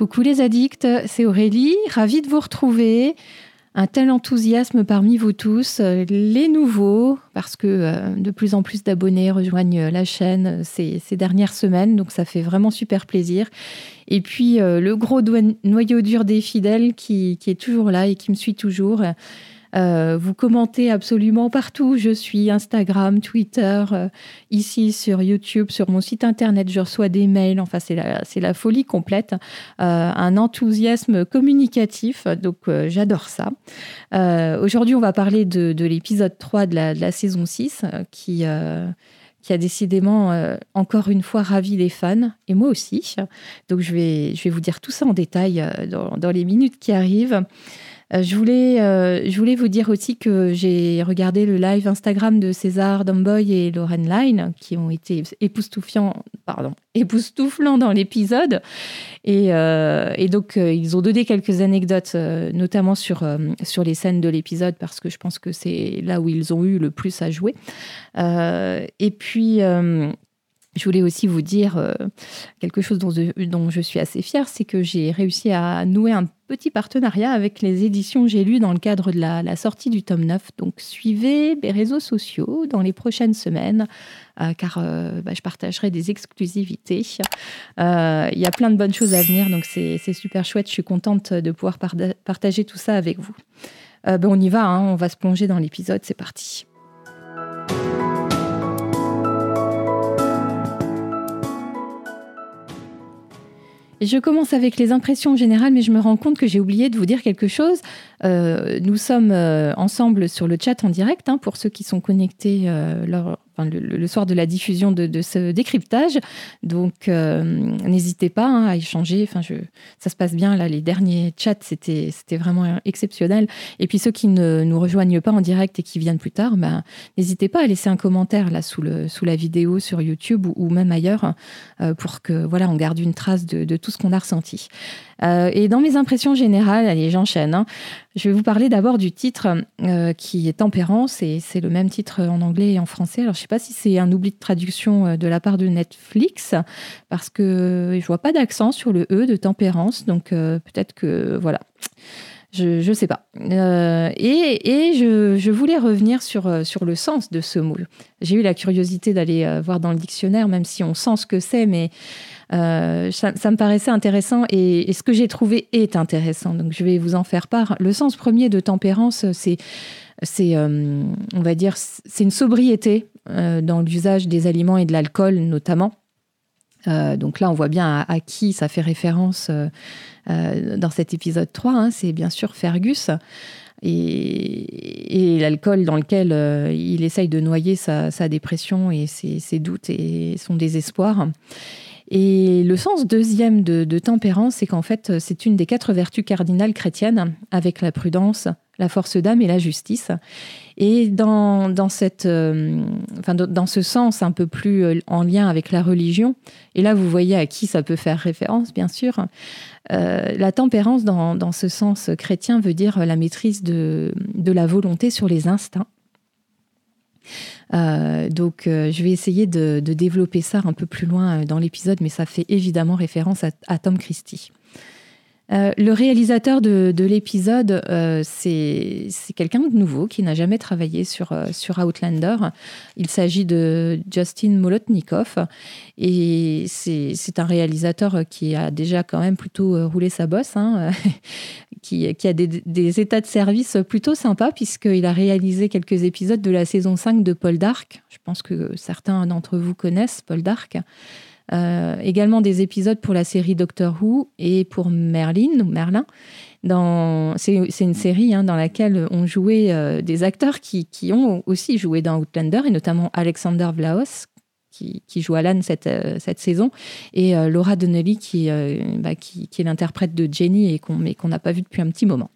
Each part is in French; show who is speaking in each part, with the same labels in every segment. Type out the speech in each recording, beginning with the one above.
Speaker 1: Coucou les addicts, c'est Aurélie, ravie de vous retrouver. Un tel enthousiasme parmi vous tous, euh, les nouveaux, parce que euh, de plus en plus d'abonnés rejoignent la chaîne ces, dernières semaines, donc ça fait vraiment super plaisir. Et puis euh, le gros noyau dur des fidèles qui, est toujours là et qui me suit toujours. Euh, vous commentez absolument partout. Je suis Instagram, Twitter, euh, ici sur YouTube, sur mon site internet. Je reçois des mails. Enfin, c'est la, folie complète. Euh, un enthousiasme communicatif. Donc, j'adore ça. Aujourd'hui, on va parler de, de l'épisode 3 de la, saison 6 qui a décidément encore une fois ravi les fans, et moi aussi. Donc je vais, vous dire tout ça en détail dans les minutes qui arrivent. Euh, je, voulais, euh, je voulais vous dire aussi que j'ai regardé le live Instagram de César Domboy et Lauren Line, qui ont été époustouflants, pardon, époustouflants dans l'épisode. Et, euh, donc, ils ont donné quelques anecdotes, notamment sur, sur les scènes de l'épisode, parce que je pense que c'est là où ils ont eu le plus à jouer. et puis... Je voulais aussi vous dire quelque chose dont je suis assez fière, c'est que j'ai réussi à nouer un petit partenariat avec les éditions J'ai lu dans le cadre de la, sortie du tome 9. Donc suivez mes réseaux sociaux dans les prochaines semaines, euh, car euh, bah, je partagerai des exclusivités. Euh, il y a plein de bonnes choses à venir, donc c'est super chouette. Je suis contente de pouvoir partager tout ça avec vous. Ben, on y va, hein, on va se plonger dans l'épisode, c'est parti. Je commence avec les impressions générales, mais je me rends compte que j'ai oublié de vous dire quelque chose. Euh, nous sommes euh, ensemble sur le chat en direct, hein, pour ceux qui sont connectés euh, le, soir de la diffusion de, ce décryptage. Donc, euh, n'hésitez pas hein, à échanger. Enfin, ça se passe bien. Là, les derniers chats, c'était, vraiment exceptionnel. Et puis, ceux qui ne nous rejoignent pas en direct et qui viennent plus tard, ben, n'hésitez pas à laisser un commentaire là sous la vidéo sur YouTube ou, même ailleurs euh, pour que voilà, on garde une trace de, tout ce qu'on a ressenti. Euh, et dans mes impressions générales, allez, j'enchaîne. Hein. Je vais vous parler d'abord du titre euh, qui est Tempérance et c'est le même titre en anglais et en français. Alors je ne sais pas si c'est un oubli de traduction euh, de la part de Netflix parce que je vois pas d'accent sur le E de Tempérance, donc euh, peut-être que voilà. Je ne sais pas. et, je, je, voulais revenir sur, sur le sens de ce mot. J'ai eu la curiosité d'aller voir dans le dictionnaire, même si on sent ce que c'est, mais euh, ça, me paraissait intéressant et, ce que j'ai trouvé est intéressant. Donc je vais vous en faire part. Le sens premier de tempérance, c'est, euh, on va dire, c'est une sobriété euh, dans l'usage des aliments et de l'alcool notamment. donc là, on voit bien à, qui ça fait référence dans cet épisode 3. Hein. c'est bien sûr Fergus. Et, l'alcool dans lequel il essaye de noyer sa, dépression et ses, doutes et son désespoir. Et le sens deuxième de, tempérance, c'est qu'en fait, c'est une des quatre vertus cardinales chrétiennes, avec la prudence, la force d'âme et la justice. Et dans, dans, cette, euh, enfin, dans ce sens un peu plus euh, en lien avec la religion, et là vous voyez à qui ça peut faire référence, bien sûr, euh, la tempérance dans, dans, ce sens chrétien veut dire la maîtrise de, de la volonté sur les instincts euh, donc, euh, je vais essayer de, développer ça un peu plus loin euh, dans l'épisode, mais ça fait évidemment référence à Tom Christie. Euh, le réalisateur de, l'épisode, euh, c'est quelqu'un de nouveau qui n'a jamais travaillé sur, euh, sur Outlander. Il s'agit de Justin Molotnikov. Et c'est un réalisateur qui a déjà quand même plutôt roulé sa bosse, hein, qui, a des, des, états de service plutôt sympas, puisqu'il a réalisé quelques épisodes de la saison 5 de Paul Dark. Je pense que certains d'entre vous connaissent Paul Dark. Euh, également des épisodes pour la série Doctor Who et pour Merlin. C'est une série hein, dans laquelle on jouait euh, des acteurs qui, ont aussi joué dans Outlander, et notamment Alexander Vlaos, qui, joue Alan cette, euh, cette saison, et Laura Donnelly, qui, bah, qui, est l'interprète de Jenny, et mais qu'on n'a pas vu depuis un petit moment.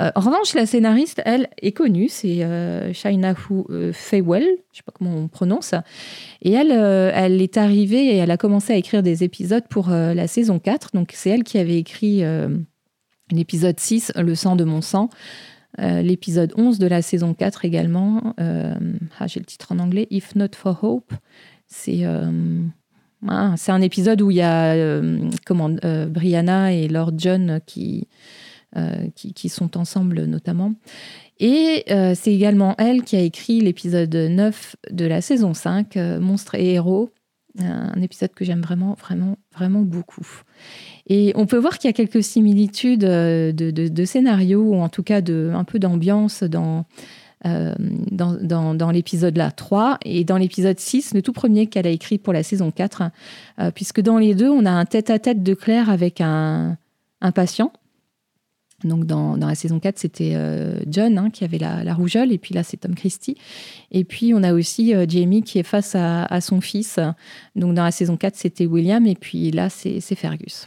Speaker 1: Euh, en revanche, la scénariste, elle, est connue, c'est euh, Shaina euh, Faywell, je ne sais pas comment on prononce. Et elle, elle est arrivée et elle a commencé à écrire des épisodes pour la saison 4. Donc c'est elle qui avait écrit l'épisode 6, Le sang de mon sang, l'épisode 11 de la saison 4 également. ah, j'ai le titre en anglais, If Not for Hope. C'est c'est un épisode où il y a Brianna et Lord John qui, qui, sont ensemble notamment. Et c'est également elle qui a écrit l'épisode 9 de la saison 5, Monstres et héros, un épisode que j'aime vraiment, vraiment, vraiment beaucoup. Et on peut voir qu'il y a quelques similitudes euh, de, de, scénario, ou en tout cas de, un peu d'ambiance dans, euh, dans, dans, l'épisode là 3 et dans l'épisode 6, le tout premier qu'elle a écrit pour la saison 4, euh, puisque dans les deux, on a un tête-à-tête de Claire avec un, un patient donc dans, la saison 4, c'était euh, John hein, qui avait la, rougeole, et puis là, c'est Tom Christie. Et puis, on a aussi euh, Jamie qui est face à, son fils. Donc dans la saison 4, c'était William, et puis là, c'est Fergus.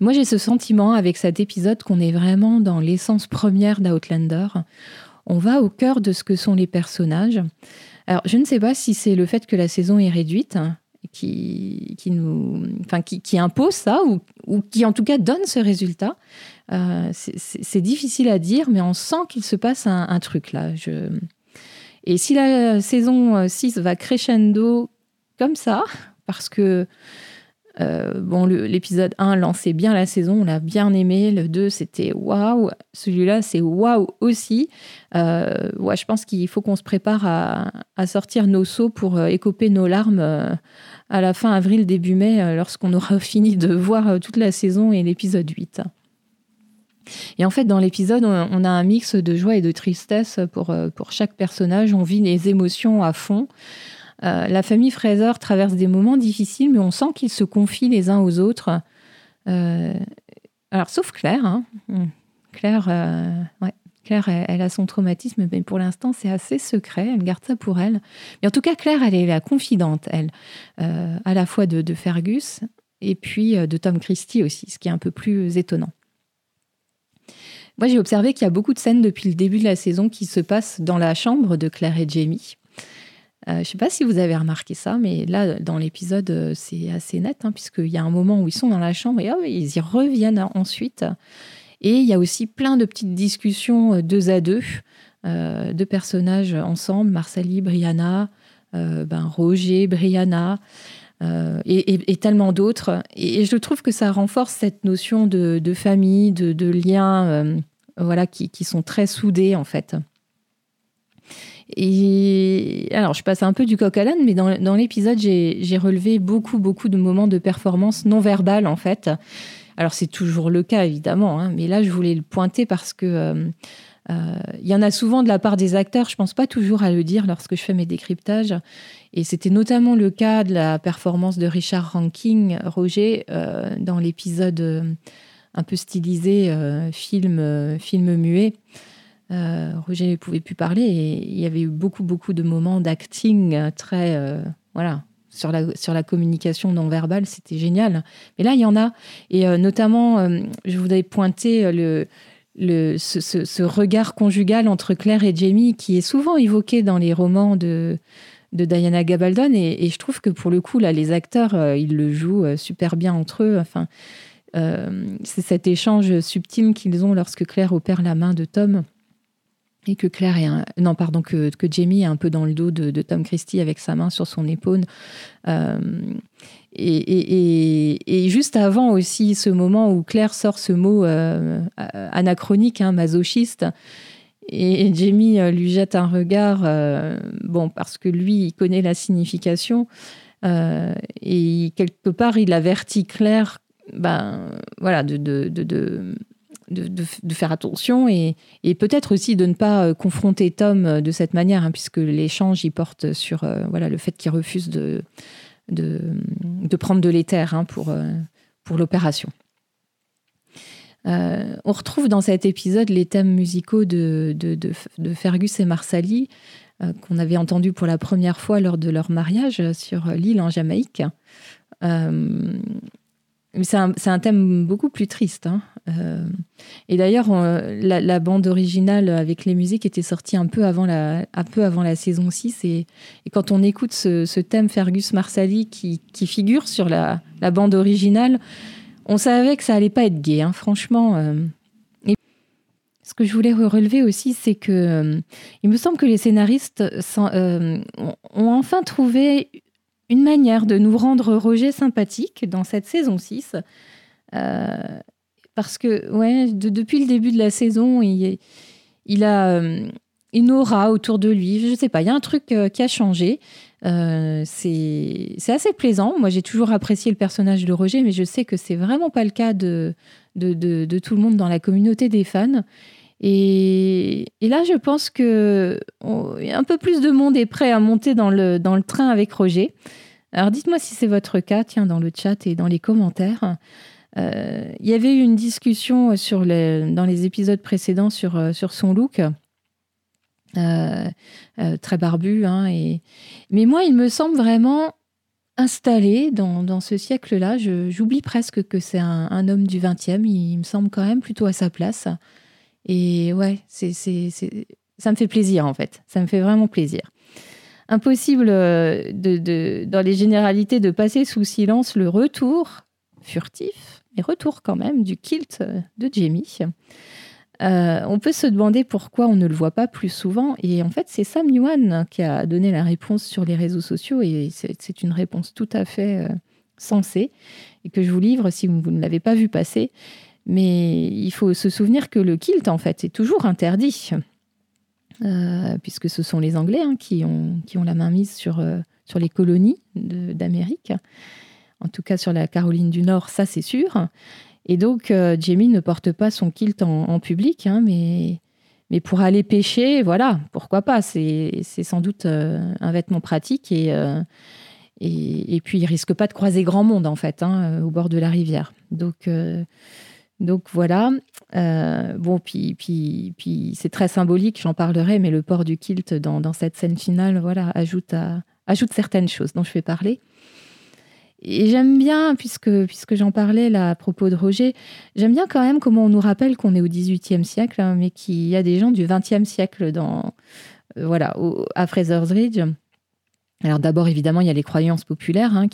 Speaker 1: moi, j'ai ce sentiment avec cet épisode qu'on est vraiment dans l'essence première d'Outlander. On va au cœur de ce que sont les personnages. Alors, je ne sais pas si c'est le fait que la saison est réduite, qui, qui, nous, enfin, qui, qui impose ça ou, ou, qui en tout cas donne ce résultat. Euh, c'est difficile à dire, mais on sent qu'il se passe un, truc là. Je... Et si la saison 6 va crescendo comme ça, parce que euh, bon, l'épisode 1 lançait bien la saison, on l'a bien aimé. Le 2, c'était waouh. Celui-là, c'est waouh aussi. Euh, je pense qu'il faut qu'on se prépare à, sortir nos seaux pour euh, écoper nos larmes à la fin avril, début mai, lorsqu'on aura fini de voir toute la saison et l'épisode 8. Et en fait, dans l'épisode, on a un mix de joie et de tristesse pour, pour chaque personnage. On vit les émotions à fond. Euh, la famille Fraser traverse des moments difficiles, mais on sent qu'ils se confient les uns aux autres. Euh, alors, sauf Claire. Hein. Hmm. Claire, euh, Claire elle, a son traumatisme, mais pour l'instant, c'est assez secret. Elle garde ça pour elle. Mais en tout cas, Claire, elle est la confidente, elle, à la fois de, Fergus et puis de Tom Christie aussi, ce qui est un peu plus étonnant. Moi, j'ai observé qu'il y a beaucoup de scènes depuis le début de la saison qui se passent dans la chambre de Claire et Jamie. Euh, je ne sais pas si vous avez remarqué ça, mais là, dans l'épisode, euh, c'est assez net, hein, puisqu'il y a un moment où ils sont dans la chambre et ils y reviennent ensuite. Et il y a aussi plein de petites discussions euh, deux à deux, de personnages ensemble, Marsali, Brianna, ben, Roger, Brianna. et, tellement d'autres. Et, je trouve que ça renforce cette notion de, famille, de, liens voilà, qui, sont très soudés en fait. Et alors, je passe un peu du coq à l'âne, mais dans, l'épisode, j'ai relevé beaucoup, beaucoup de moments de performance non verbale, en fait. Alors, c'est toujours le cas, évidemment, hein, mais là, je voulais le pointer parce que euh, euh, il y en a souvent de la part des acteurs, je pense pas toujours à le dire lorsque je fais mes décryptages. Et c'était notamment le cas de la performance de Richard Ranking, Roger, euh, dans l'épisode un peu stylisé, film, film muet. Euh, Roger ne pouvait plus parler et il y avait eu beaucoup, beaucoup de moments d'acting très. Euh, voilà. Sur la, sur la communication non verbale, c'était génial. Mais là, il y en a. Et euh, notamment, je voudrais pointer le, le, ce, regard conjugal entre Claire et Jamie qui est souvent évoqué dans les romans de, de Diana Gabaldon. Et, je trouve que pour le coup, là, les acteurs, ils le jouent super bien entre eux. Enfin, c'est cet échange subtil qu'ils ont lorsque Claire opère la main de Tom et que Claire est un... non pardon que, Jamie est un peu dans le dos de, Tom Christie avec sa main sur son épaule. Euh, et, juste avant aussi ce moment où Claire sort ce mot euh, anachronique hein, masochiste et, Jamie euh, lui jette un regard bon parce que lui il connaît la signification et quelque part il avertit Claire ben voilà de, de, de de, faire attention et, peut-être aussi de ne pas euh, confronter Tom euh, de cette manière, hein, puisque l'échange y porte sur euh, voilà, le fait qu'il refuse de, de, prendre de l'éther hein, pour, pour l'opération. on retrouve dans cet épisode les thèmes musicaux de, de, Fergus et Marsali qu'on avait entendus pour la première fois lors de leur mariage sur l'île en Jamaïque. C'est un, thème beaucoup plus triste. Hein. Euh, et d'ailleurs, la, bande originale avec les musiques était sortie un peu avant la, saison 6. Et, quand on écoute ce, thème Fergus Marsali qui, figure sur la, bande originale, on savait que ça allait pas être gay, hein, franchement. Euh. Ce que je voulais relever aussi, c'est que euh, il me semble que les scénaristes ont enfin trouvé une manière de nous rendre Roger sympathique dans cette saison 6. parce que, ouais, depuis le début de la saison, il, a une aura autour de lui. Je sais pas, il y a un truc qui a changé. Euh, c'est assez plaisant. Moi, j'ai toujours apprécié le personnage de Roger, mais je sais que c'est vraiment pas le cas de, tout le monde dans la communauté des fans. Et, là, je pense que un peu plus de monde est prêt à monter dans le, dans le train avec Roger. Alors, dites-moi si c'est votre cas, tiens, dans le chat et dans les commentaires. Euh, il y avait eu une discussion sur dans les épisodes précédents sur, euh, sur son look. Euh, très barbu. Hein. Mais moi, il me semble vraiment installé dans, ce siècle-là. J'oublie presque que c'est un, homme du 20e. Il, me semble quand même plutôt à sa place. Et ouais, c'est, ça me fait plaisir en fait. Ça me fait vraiment plaisir. Impossible euh, de, dans les généralités de passer sous silence le retour furtif, mais retour quand même du kilt de Jamie. Euh, on peut se demander pourquoi on ne le voit pas plus souvent. Et en fait, c'est Sam Yuan qui a donné la réponse sur les réseaux sociaux. Et c'est une réponse tout à fait euh, sensée et que je vous livre si vous ne l'avez pas vu passer. Mais il faut se souvenir que le kilt, en fait, est toujours interdit. Euh, puisque ce sont les Anglais hein, qui, ont, qui ont la main mise sur, sur les colonies d'Amérique. En tout cas, sur la Caroline du Nord, ça c'est sûr. Et donc, euh, Jamie ne porte pas son kilt en, public, hein, mais, mais pour aller pêcher, voilà, pourquoi pas. C'est sans doute euh, un vêtement pratique euh, et, et, puis il risque pas de croiser grand monde, en fait, hein, au bord de la rivière. Donc, donc voilà. bon, puis, puis, puis c'est très symbolique, j'en parlerai, mais le port du kilt dans, cette scène finale, voilà, ajoute, ajoute certaines choses dont je vais parler. Et j'aime bien, puisque, puisque j'en parlais à propos de Roger, j'aime bien quand même comment on nous rappelle qu'on est au XVIIIe siècle, hein, mais qu'il y a des gens du XXe siècle dans, euh, voilà, à Fraser's Ridge. Alors d'abord, évidemment, il y a les croyances populaires hein,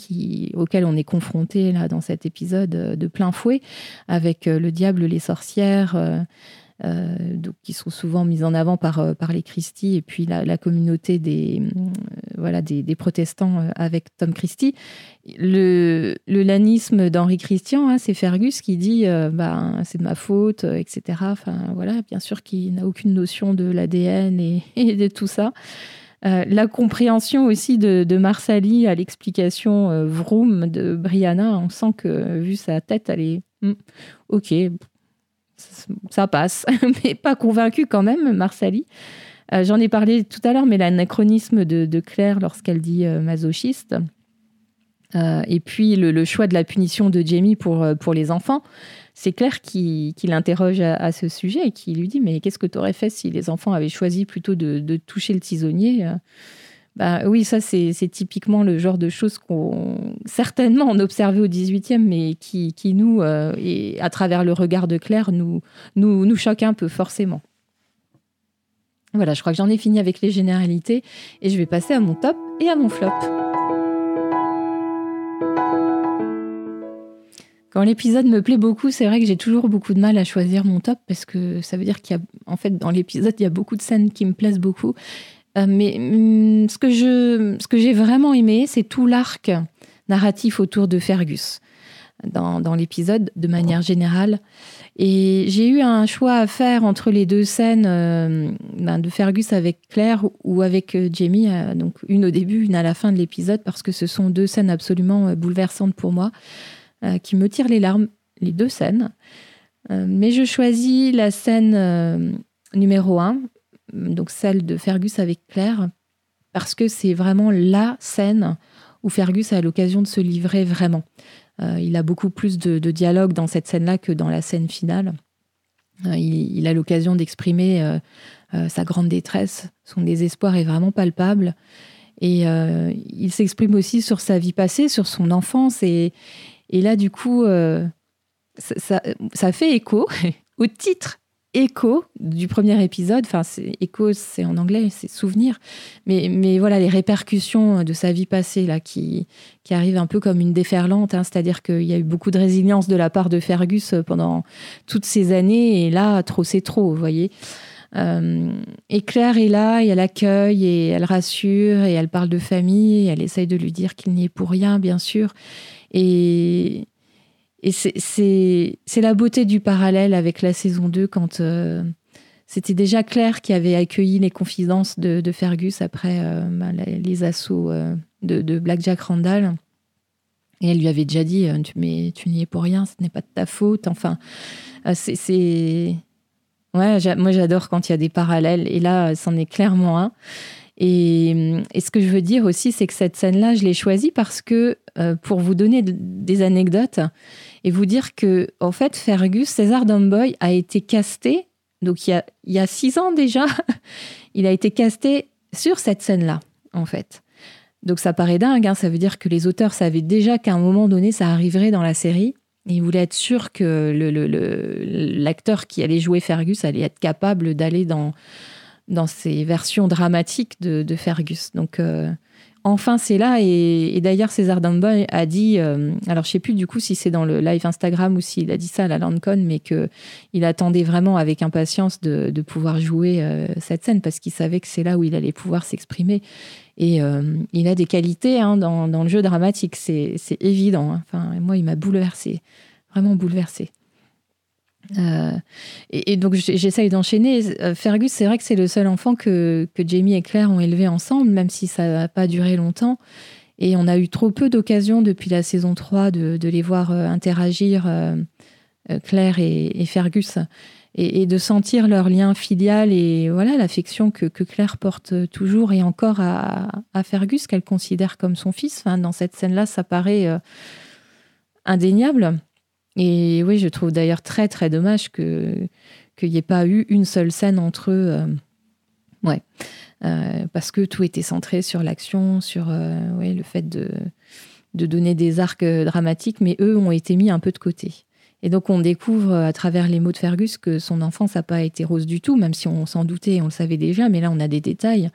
Speaker 1: auxquelles on est confronté là dans cet épisode euh, de plein fouet, avec euh, le diable, les sorcières, euh, donc, qui sont souvent mises en avant par, par les Christie et puis la, communauté des, voilà, des, protestants avec Tom Christie. Le, lanisme d'Henri Christian, hein, c'est Fergus qui dit bah, c'est de ma faute, etc. Voilà, bien sûr qu'il n'a aucune notion de l'ADN et, de tout ça. La compréhension aussi de, Marsali à l'explication Vroom de Brianna, on sent que vu sa tête, elle est hmm, ok, ça passe, mais pas convaincu quand même, Marsali. Euh, j'en ai parlé tout à l'heure, mais l'anachronisme de, Claire lorsqu'elle dit euh, masochiste. Euh, et puis le, choix de la punition de Jamie pour, pour les enfants. C'est Claire qui, l'interroge à, ce sujet et qui lui dit Mais qu'est-ce que tu aurais fait si les enfants avaient choisi plutôt de toucher le tisonnier bah, oui, ça, c'est typiquement le genre de choses qu'on certainement on observait au 18e, mais qui, qui nous, euh, et à travers le regard de Claire, nous, nous, nous choque un peu forcément. Voilà, je crois que j'en ai fini avec les généralités et je vais passer à mon top et à mon flop. L'épisode me plaît beaucoup, c'est vrai que j'ai toujours beaucoup de mal à choisir mon top parce que ça veut dire qu'il y a, en fait, dans l'épisode, il y a beaucoup de scènes qui me plaisent beaucoup. Euh, mais mm, ce que je, ce que j'ai vraiment aimé, c'est tout l'arc narratif autour de Fergus dans, dans l'épisode, de manière générale. Et j'ai eu un choix à faire entre les deux scènes euh, ben, de Fergus avec Claire ou avec euh, Jamie, donc une au début, une à la fin de l'épisode, parce que ce sont deux scènes absolument bouleversantes pour moi, qui me tirent les larmes, les deux scènes. mais je choisis la scène numéro un, donc celle de Fergus avec Claire, parce que c'est vraiment la scène où Fergus a l'occasion de se livrer vraiment. Euh, il a beaucoup plus de, dialogue dans cette scène-là que dans la scène finale. Euh, il, a l'occasion d'exprimer euh, sa grande détresse, son désespoir est vraiment palpable. Et il s'exprime aussi sur sa vie passée, sur son enfance. Et, là, du coup, ça, fait écho au titre écho du premier épisode. Enfin, écho, c'est en anglais, c'est souvenir. Mais, voilà, les répercussions de sa vie passée là, qui, qui arrivent un peu comme une déferlante. Hein. C'est-à-dire qu'il y a eu beaucoup de résilience de la part de Fergus pendant toutes ces années. Et là, trop, c'est trop, vous voyez. et Claire est là et elle accueille et elle rassure et elle parle de famille et elle essaye de lui dire qu'il n'y est pour rien, bien sûr. Et, c'est la beauté du parallèle avec la saison 2 quand c'était déjà Claire qui avait accueilli les confidences de, Fergus après euh, bah, les, assauts euh, de, de, Black Jack Randall. Et elle lui avait déjà dit euh, Mais tu n'y es pour rien, ce n'est pas de ta faute. Enfin, c'est. Ouais, moi j'adore quand il y a des parallèles. Et là, c'en est clairement un. Et, ce que je veux dire aussi, c'est que cette scène-là, je l'ai choisie parce que, pour vous donner des anecdotes et vous dire que, en fait, Fergus, César Dumboy, a été casté donc il y a, six ans déjà, il a été casté sur cette scène-là, en fait. Donc ça paraît dingue, hein. ça veut dire que les auteurs savaient déjà qu'à un moment donné, ça arriverait dans la série. Et ils voulaient être sûrs que l'acteur qui allait jouer Fergus allait être capable d'aller dans, dans ces versions dramatiques de, Fergus. Donc euh, enfin c'est là. Et, d'ailleurs, César Dumboy a dit, euh, alors je sais plus du coup si c'est dans le live Instagram ou s'il a dit ça à la Landcon, mais qu'il attendait vraiment avec impatience de, pouvoir jouer euh, cette scène parce qu'il savait que c'est là où il allait pouvoir s'exprimer. Et il a des qualités hein, dans, le jeu dramatique, c'est évident. Enfin, moi, il m'a bouleversé, vraiment bouleversé. Euh, et, donc j'essaye d'enchaîner. Euh, Fergus, c'est vrai que c'est le seul enfant que, que, Jamie et Claire ont élevé ensemble, même si ça n'a pas duré longtemps. Et on a eu trop peu d'occasions depuis la saison 3 de, de les voir euh, interagir, Claire et, Fergus, et, de sentir leur lien filial et voilà l'affection que, que, Claire porte toujours et encore à, à Fergus, qu'elle considère comme son fils. Dans cette scène-là, ça paraît indéniable. Et oui, je trouve d'ailleurs très très dommage que qu'il n'y ait pas eu une seule scène entre eux. Euh, ouais, euh, parce que tout était centré sur l'action, sur euh, le fait de, de donner des arcs dramatiques, mais eux ont été mis un peu de côté. Et donc on découvre à travers les mots de Fergus que son enfance n'a pas été rose du tout, même si on s'en doutait, on le savait déjà, mais là on a des détails.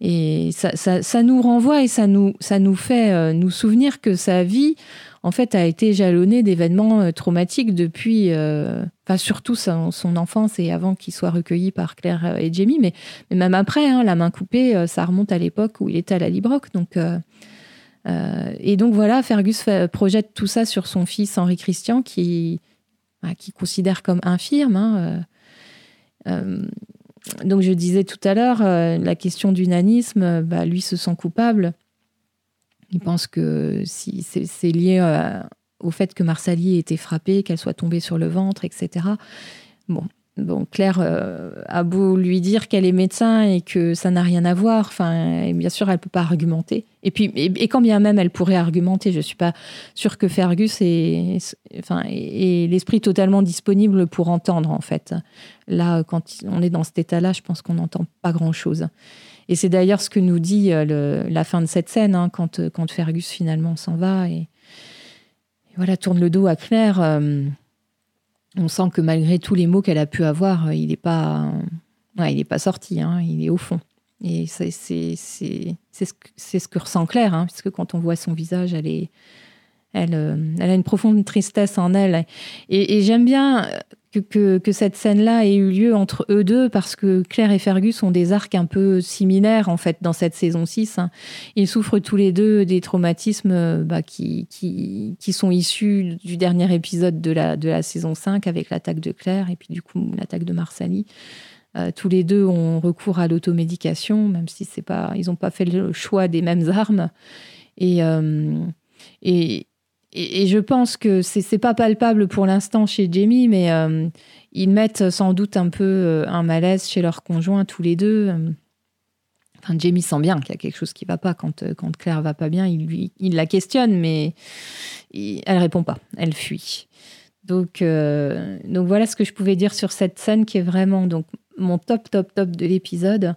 Speaker 1: Et ça, ça, nous renvoie et ça nous, ça nous fait nous souvenir que sa vie, en fait, a été jalonné d'événements euh, traumatiques depuis, euh, enfin surtout son, enfance et avant qu'il soit recueilli par Claire euh, et Jamie, mais, même après, hein, la main coupée, ça remonte à l'époque où il était à la Librock. Donc, et donc voilà, Fergus projette tout ça sur son fils Henri Christian, qui, bah, qui considère comme infirme. Donc je disais tout à l'heure, la question du nanisme, bah, lui se sent coupable. Il pense que si c'est lié euh, au fait que Marsali ait été frappée, qu'elle soit tombée sur le ventre, etc. Bon, bon Claire euh, a beau lui dire qu'elle est médecin et que ça n'a rien à voir. Enfin, bien sûr, elle peut pas argumenter. Et puis, et, quand bien même elle pourrait argumenter, je suis pas sûre que Fergus ait, enfin, l'esprit totalement disponible pour entendre en fait. Là, quand on est dans cet état-là, je pense qu'on n'entend pas grand-chose. Et c'est d'ailleurs ce que nous dit euh, la fin de cette scène, hein, quand, quand Fergus finalement s'en va et, voilà, tourne le dos à Claire. Euh, on sent que malgré tous les mots qu'elle a pu avoir, il n'est pas, sorti, hein, il est au fond. Et c'est ce, ce, que ressent Claire, hein, puisque quand on voit son visage, elle est, elle, elle, a une profonde tristesse en elle. Et, j'aime bien que, cette scène-là ait eu lieu entre eux deux parce que Claire et Fergus ont des arcs un peu similaires en fait dans cette saison 6. Hein. Ils souffrent tous les deux des traumatismes bah, qui, sont issus du dernier épisode de la, saison 5 avec l'attaque de Claire et puis du coup l'attaque de Marsali. Euh, tous les deux ont recours à l'automédication, même si c'est pas, ils n'ont pas fait le choix des mêmes armes. Euh, et, et, je pense que c'est pas palpable pour l'instant chez Jamie, mais euh, ils mettent sans doute un peu euh, un malaise chez leur conjoint tous les deux. Enfin, Jamie sent bien qu'il y a quelque chose qui va pas quand, euh, quand Claire va pas bien. Il, lui, il la questionne, mais il, elle répond pas. Elle fuit. Donc, donc voilà ce que je pouvais dire sur cette scène qui est vraiment donc mon top top top de l'épisode.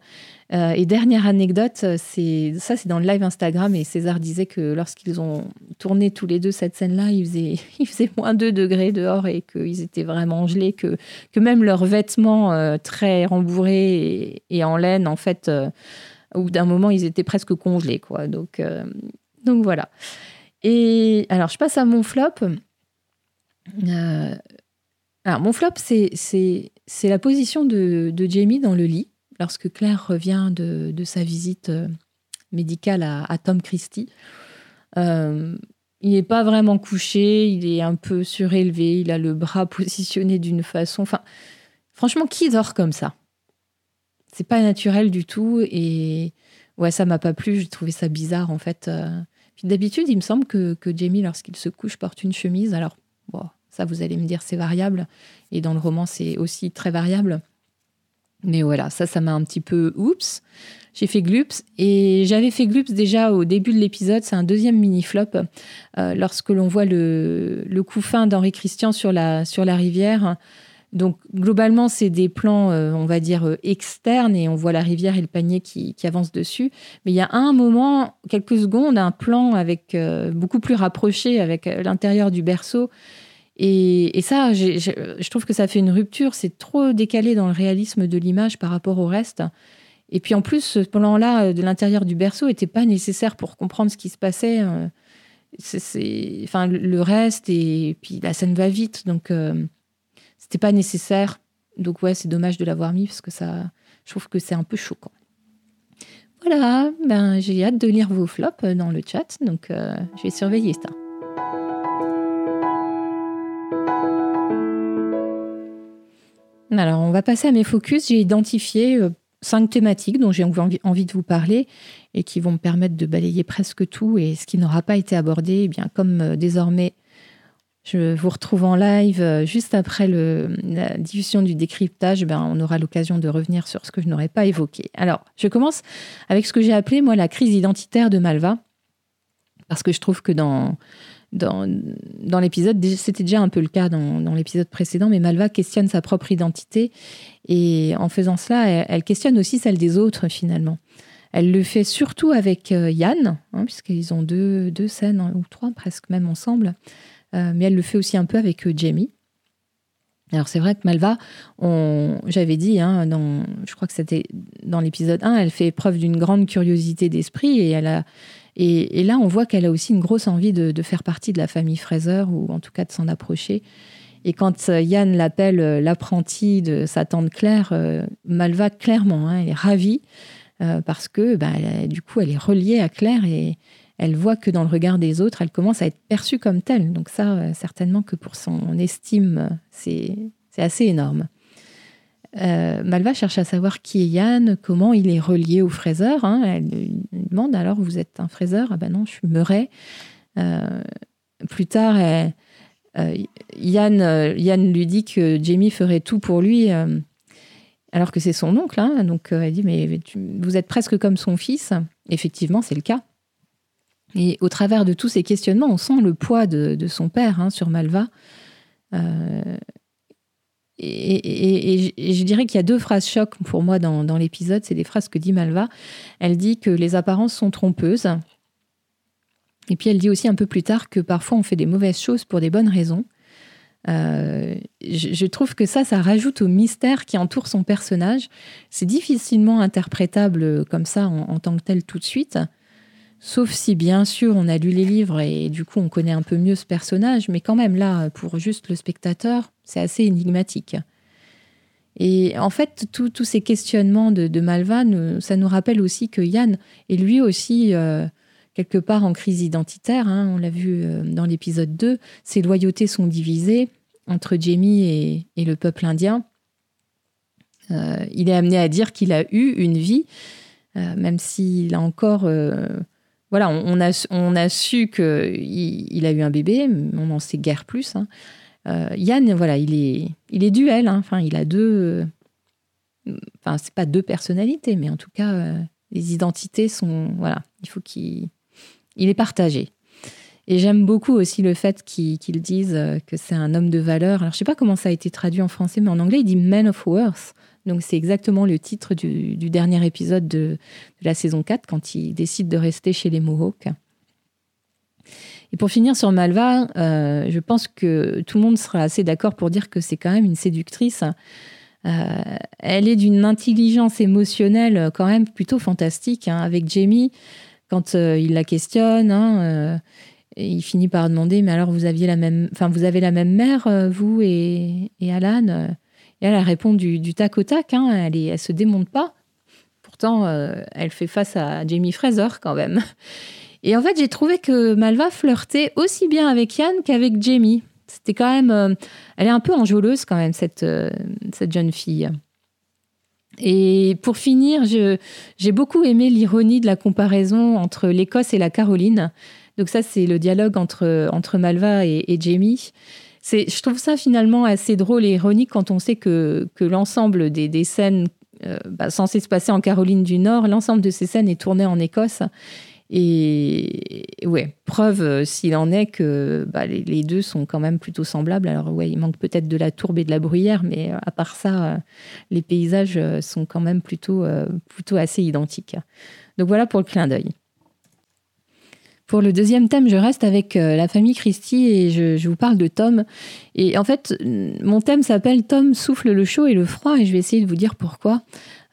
Speaker 1: Euh, et dernière anecdote, c'est ça, c'est dans le live Instagram et César disait que lorsqu'ils ont tourné tous les deux cette scène-là, il faisait, moins 2 degrés dehors et qu'ils étaient vraiment gelés, que, même leurs vêtements euh, très rembourrés et, en laine, en fait, euh, au bout d'un moment, ils étaient presque congelés, quoi. Donc voilà. Et alors, je passe à mon flop. Alors, mon flop, c'est la position de, Jamie dans le lit, lorsque Claire revient de, sa visite euh, médicale à, Tom Christie. Euh, il n'est pas vraiment couché, il est un peu surélevé, il a le bras positionné d'une façon. Franchement, qui dort comme ça? C'est pas naturel du tout et ouais, ça m'a pas plu. J'ai trouvé ça bizarre en fait. Euh. D'habitude, il me semble que, que Jamie, lorsqu'il se couche, porte une chemise. Alors, bon, ça, vous allez me dire, c'est variable. Et dans le roman, c'est aussi très variable. Mais voilà, ça, ça m'a un petit peu oups. J'ai fait Glups et j'avais fait Glups déjà au début de l'épisode. C'est un deuxième mini flop euh, lorsque l'on voit le, coup fin d'Henri Christian sur la, sur la rivière. Donc globalement, c'est des plans, euh, on va dire, euh, externes et on voit la rivière et le panier qui, qui avance dessus. Mais il y a un moment, quelques secondes, un plan avec beaucoup plus rapproché avec l'intérieur du berceau. Et, ça, je trouve que ça fait une rupture. C'est trop décalé dans le réalisme de l'image par rapport au reste. Et puis en plus, ce plan-là euh, de l'intérieur du berceau n'était pas nécessaire pour comprendre ce qui se passait. Euh, enfin, le reste, et puis la scène va vite, donc euh, c'était pas nécessaire. Donc ouais, c'est dommage de l'avoir mis parce que ça, je trouve que c'est un peu choquant. Voilà, ben, j'ai hâte de lire vos flops dans le chat, donc je vais surveiller ça. Alors, on va passer à mes focus. J'ai identifié cinq thématiques dont j'ai envie de vous parler et qui vont me permettre de balayer presque tout. Et ce qui n'aura pas été abordé, eh bien, comme euh, désormais je vous retrouve en live euh, juste après la diffusion du décryptage, ben, on aura l'occasion de revenir sur ce que je n'aurais pas évoqué. Alors, je commence avec ce que j'ai appelé, moi, la crise identitaire de Malva, parce que je trouve que dans, dans, l'épisode, c'était déjà un peu le cas dans, l'épisode précédent, mais Malva questionne sa propre identité et en faisant cela, elle, questionne aussi celle des autres finalement. Elle le fait surtout avec euh, Yann, hein, puisqu'ils ont deux, deux scènes, hein, ou trois presque même ensemble, euh, mais elle le fait aussi un peu avec euh, Jamie. Alors c'est vrai que Malva, j'avais dit, hein, je crois que c'était dans l'épisode 1, elle fait preuve d'une grande curiosité d'esprit et elle a, et, là, on voit qu'elle a aussi une grosse envie de, faire partie de la famille Fraser, ou en tout cas de s'en approcher. Et quand euh, Yann l'appelle euh, l'apprenti de sa tante Claire, euh, Malva clairement, hein, elle est ravie parce que bah, du coup, elle est reliée à Claire et elle voit que dans le regard des autres, elle commence à être perçue comme telle. Donc ça, certainement que pour son estime, c'est assez énorme. Euh, Malva cherche à savoir qui est Yann, comment il est relié au fraiseur. Hein. Elle lui demande alors vous êtes un fraiseur? Ah ben non, je suis Murray. Euh, plus tard, euh, Yann, Yann, lui dit que Jamie ferait tout pour lui, alors que c'est son oncle. Hein. Donc elle dit mais vous êtes presque comme son fils. Effectivement, c'est le cas. Et au travers de tous ces questionnements, on sent le poids de, son père hein, sur Malva. Et, je dirais qu'il y a deux phrases choc pour moi dans, l'épisode. C'est des phrases que dit Malva. Elle dit que les apparences sont trompeuses. Et puis elle dit aussi un peu plus tard que parfois on fait des mauvaises choses pour des bonnes raisons. Euh, je, trouve que ça, ça rajoute au mystère qui entoure son personnage. C'est difficilement interprétable comme ça en, tant que tel tout de suite. Sauf si, bien sûr, on a lu les livres et du coup, on connaît un peu mieux ce personnage. Mais quand même, là, pour juste le spectateur, c'est assez énigmatique. Et en fait, tous ces questionnements de, Malva, ça nous rappelle aussi que Yann est lui aussi euh, quelque part en crise identitaire. Hein. on l'a vu euh, dans l'épisode 2. Ses loyautés sont divisées entre Jamie et, le peuple indien. Euh, il est amené à dire qu'il a eu une vie, même s'il a encore voilà, on, a, su qu'il il a eu un bébé, on n'en sait guère plus. Hein. Euh, Yann, voilà, il est, il est duel. Hein. Enfin, il a deux. Enfin, c'est pas deux personnalités, mais en tout cas, euh, les identités sont. Voilà, il faut qu'il. Il est partagé. Et j'aime beaucoup aussi le fait qu'ils disent euh, que c'est un homme de valeur. Alors, je sais pas comment ça a été traduit en français, mais en anglais, il dit Man of Worth. Donc c'est exactement le titre du, dernier épisode de, la saison 4 quand il décide de rester chez les Mohawks. Et pour finir sur Malva, euh, je pense que tout le monde sera assez d'accord pour dire que c'est quand même une séductrice. Euh, elle est d'une intelligence émotionnelle quand même plutôt fantastique. Hein. avec Jamie, quand euh, il la questionne, hein, il finit par demander, mais alors vous aviez la même, enfin vous avez la même mère, vous et, Alan Et elle, répond du, tac au tac, hein, elle, ne elle se démonte pas. Pourtant, elle fait face à Jamie Fraser quand même. Et en fait, j'ai trouvé que Malva flirtait aussi bien avec Yann qu'avec Jamie. C'était quand même, elle est un peu enjôleuse quand même cette cette jeune fille. Et pour finir, j'ai beaucoup aimé l'ironie de la comparaison entre l'Écosse et la Caroline. Donc ça, c'est le dialogue entre Malva et, Jamie. Je trouve ça finalement assez drôle et ironique quand on sait que, l'ensemble des, scènes euh, bah, censées se passer en Caroline du Nord, l'ensemble de ces scènes est tourné en Écosse. Et ouais, preuve euh, s'il en est que bah, les, deux sont quand même plutôt semblables. Alors ouais, il manque peut-être de la tourbe et de la bruyère, mais euh, à part ça, les paysages sont quand même plutôt, plutôt assez identiques. Donc voilà pour le clin d'œil. Pour le deuxième thème, je reste avec la famille Christie et je, je, vous parle de Tom. Et en fait, mon thème s'appelle Tom souffle le chaud et le froid et je vais essayer de vous dire pourquoi.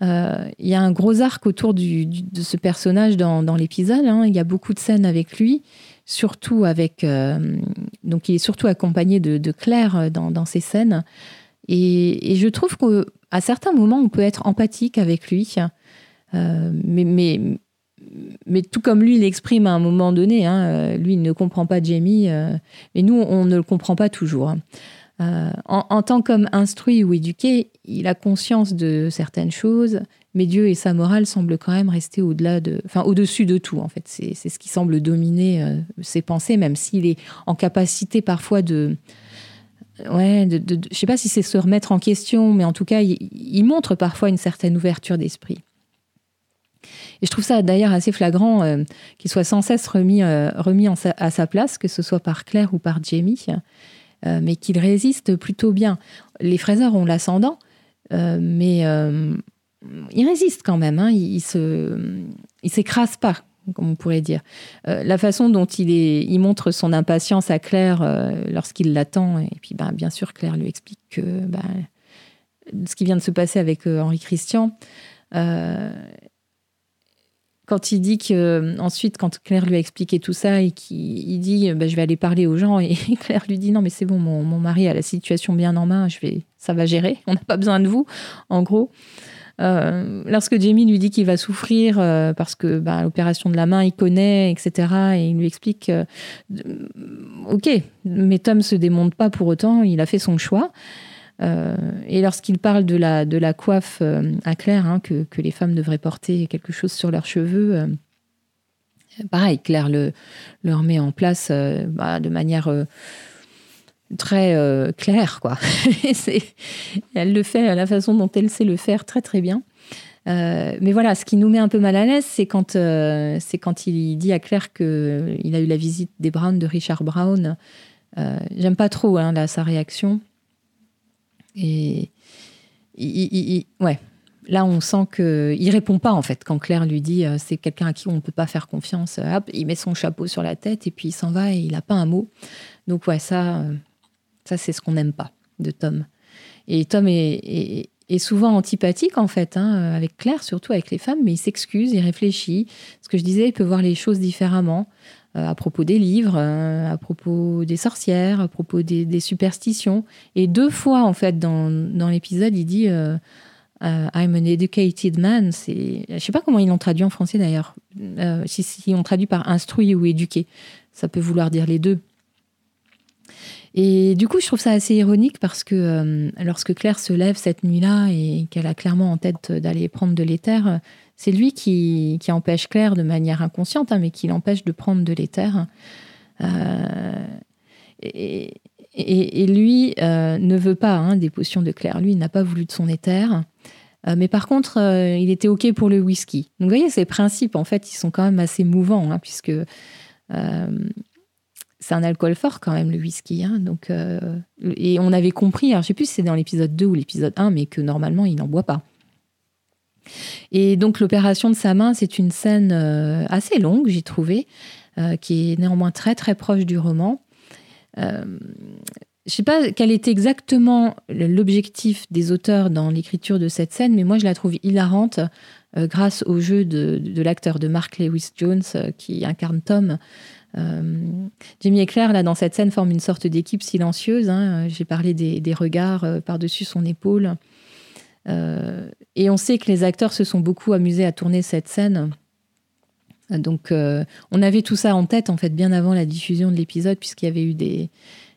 Speaker 1: Euh, il y a un gros arc autour de ce personnage dans, l'épisode. Hein. Il y a beaucoup de scènes avec lui, surtout avec. Euh, donc, il est surtout accompagné de, Claire euh, dans, ces scènes. Et, je trouve qu'à certains moments, on peut être empathique avec lui. mais, mais, mais tout comme lui l'exprime à un moment donné, hein, lui, il ne comprend pas Jamie, mais nous, on ne le comprend pas toujours. Euh, en, tant qu'homme instruit ou éduqué, il a conscience de certaines choses, mais Dieu et sa morale semblent quand même rester au-delà de, enfin au-dessus de tout en fait. C'est ce qui semble dominer euh, ses pensées, même s'il est en capacité parfois de, ouais, de, je sais pas si c'est se remettre en question, mais en tout cas, il, montre parfois une certaine ouverture d'esprit. Et je trouve ça d'ailleurs assez flagrant euh, qu'il soit sans cesse remis, remis à sa place, que ce soit par Claire ou par Jamie. Euh, mais qu'il résiste plutôt bien. Les fraiseurs ont l'ascendant, euh, mais euh, ils résistent quand même. Hein. Ils, ne s'écrasent pas, comme on pourrait dire. la façon dont il, est, il montre son impatience à Claire lorsqu'il l'attend, et puis ben, bien sûr, Claire lui explique que ben, ce qui vient de se passer avec Henri Christian quand il dit que euh, ensuite quand Claire lui a expliqué tout ça et qu'il dit bah, je vais aller parler aux gens et Claire lui dit non mais c'est bon mon, mari a la situation bien en main je vais ça va gérer on n'a pas besoin de vous en gros. Euh, lorsque Jamie lui dit qu'il va souffrir euh, parce que bah, l'opération de la main il connaît etc et il lui explique ok mais Tom se démonte pas pour autant il a fait son choix euh, et lorsqu'il parle de la, de la coiffe euh, à Claire, hein, que, que, les femmes devraient porter quelque chose sur leurs cheveux, euh, pareil, Claire le, le remet en place bah, de manière très claire. Quoi. elle le fait à la façon dont elle sait le faire très très bien. mais voilà, ce qui nous met un peu mal à l'aise, c'est quand, c'est quand il dit à Claire qu'il a eu la visite des Brown de Richard Brown. J'aime pas trop hein, sa réaction. Et ouais, là, on sent qu'il répond pas, en fait, quand Claire lui dit euh, c'est quelqu'un à qui on ne peut pas faire confiance. Hop, il met son chapeau sur la tête et puis il s'en va et il n'a pas un mot. Donc, ouais, ça, euh, ça c'est ce qu'on n'aime pas de Tom. Et Tom est, est, souvent antipathique, en fait, hein, avec Claire, surtout avec les femmes, mais il s'excuse, il réfléchit. Ce que je disais, il peut voir les choses différemment. Euh, à propos des livres, euh, à propos des sorcières, à propos des, superstitions. Et deux fois, en fait, dans, dans l'épisode, il dit euh, I'm an educated man. Je sais pas comment ils l'ont traduit en français d'ailleurs. si, si on traduit par instruit ou éduqué, ça peut vouloir dire les deux. Et du coup, je trouve ça assez ironique parce que lorsque Claire se lève cette nuit-là et qu'elle a clairement en tête d'aller prendre de l'éther, c'est lui qui, empêche Claire de manière inconsciente, hein, mais qui l'empêche de prendre de l'éther. Euh, et, lui euh, ne veut pas hein, des potions de Claire. Lui, il n'a pas voulu de son éther. Euh, mais par contre, il était OK pour le whisky. Donc, vous voyez, ces principes, en fait, ils sont quand même assez mouvants, hein, puisque c'est un alcool fort quand même, le whisky. donc, et on avait compris, alors, je ne sais plus si c'est dans l'épisode 2 ou l'épisode 1, mais que normalement, il n'en boit pas. Et donc l'opération de sa main, c'est une scène euh, assez longue, j'ai trouvé, euh, qui est néanmoins très très proche du roman. Euh, je ne sais pas quel était exactement l'objectif des auteurs dans l'écriture de cette scène, mais moi je la trouve hilarante grâce au jeu de, l'acteur de Mark Lewis Jones qui incarne Tom. Jamie et Claire, là, dans cette scène, forment une sorte d'équipe silencieuse. Hein. J'ai parlé des, regards par-dessus son épaule. Et on sait que les acteurs se sont beaucoup amusés à tourner cette scène. Donc, on avait tout ça en tête, en fait, bien avant la diffusion de l'épisode, puisqu'il y avait eu des,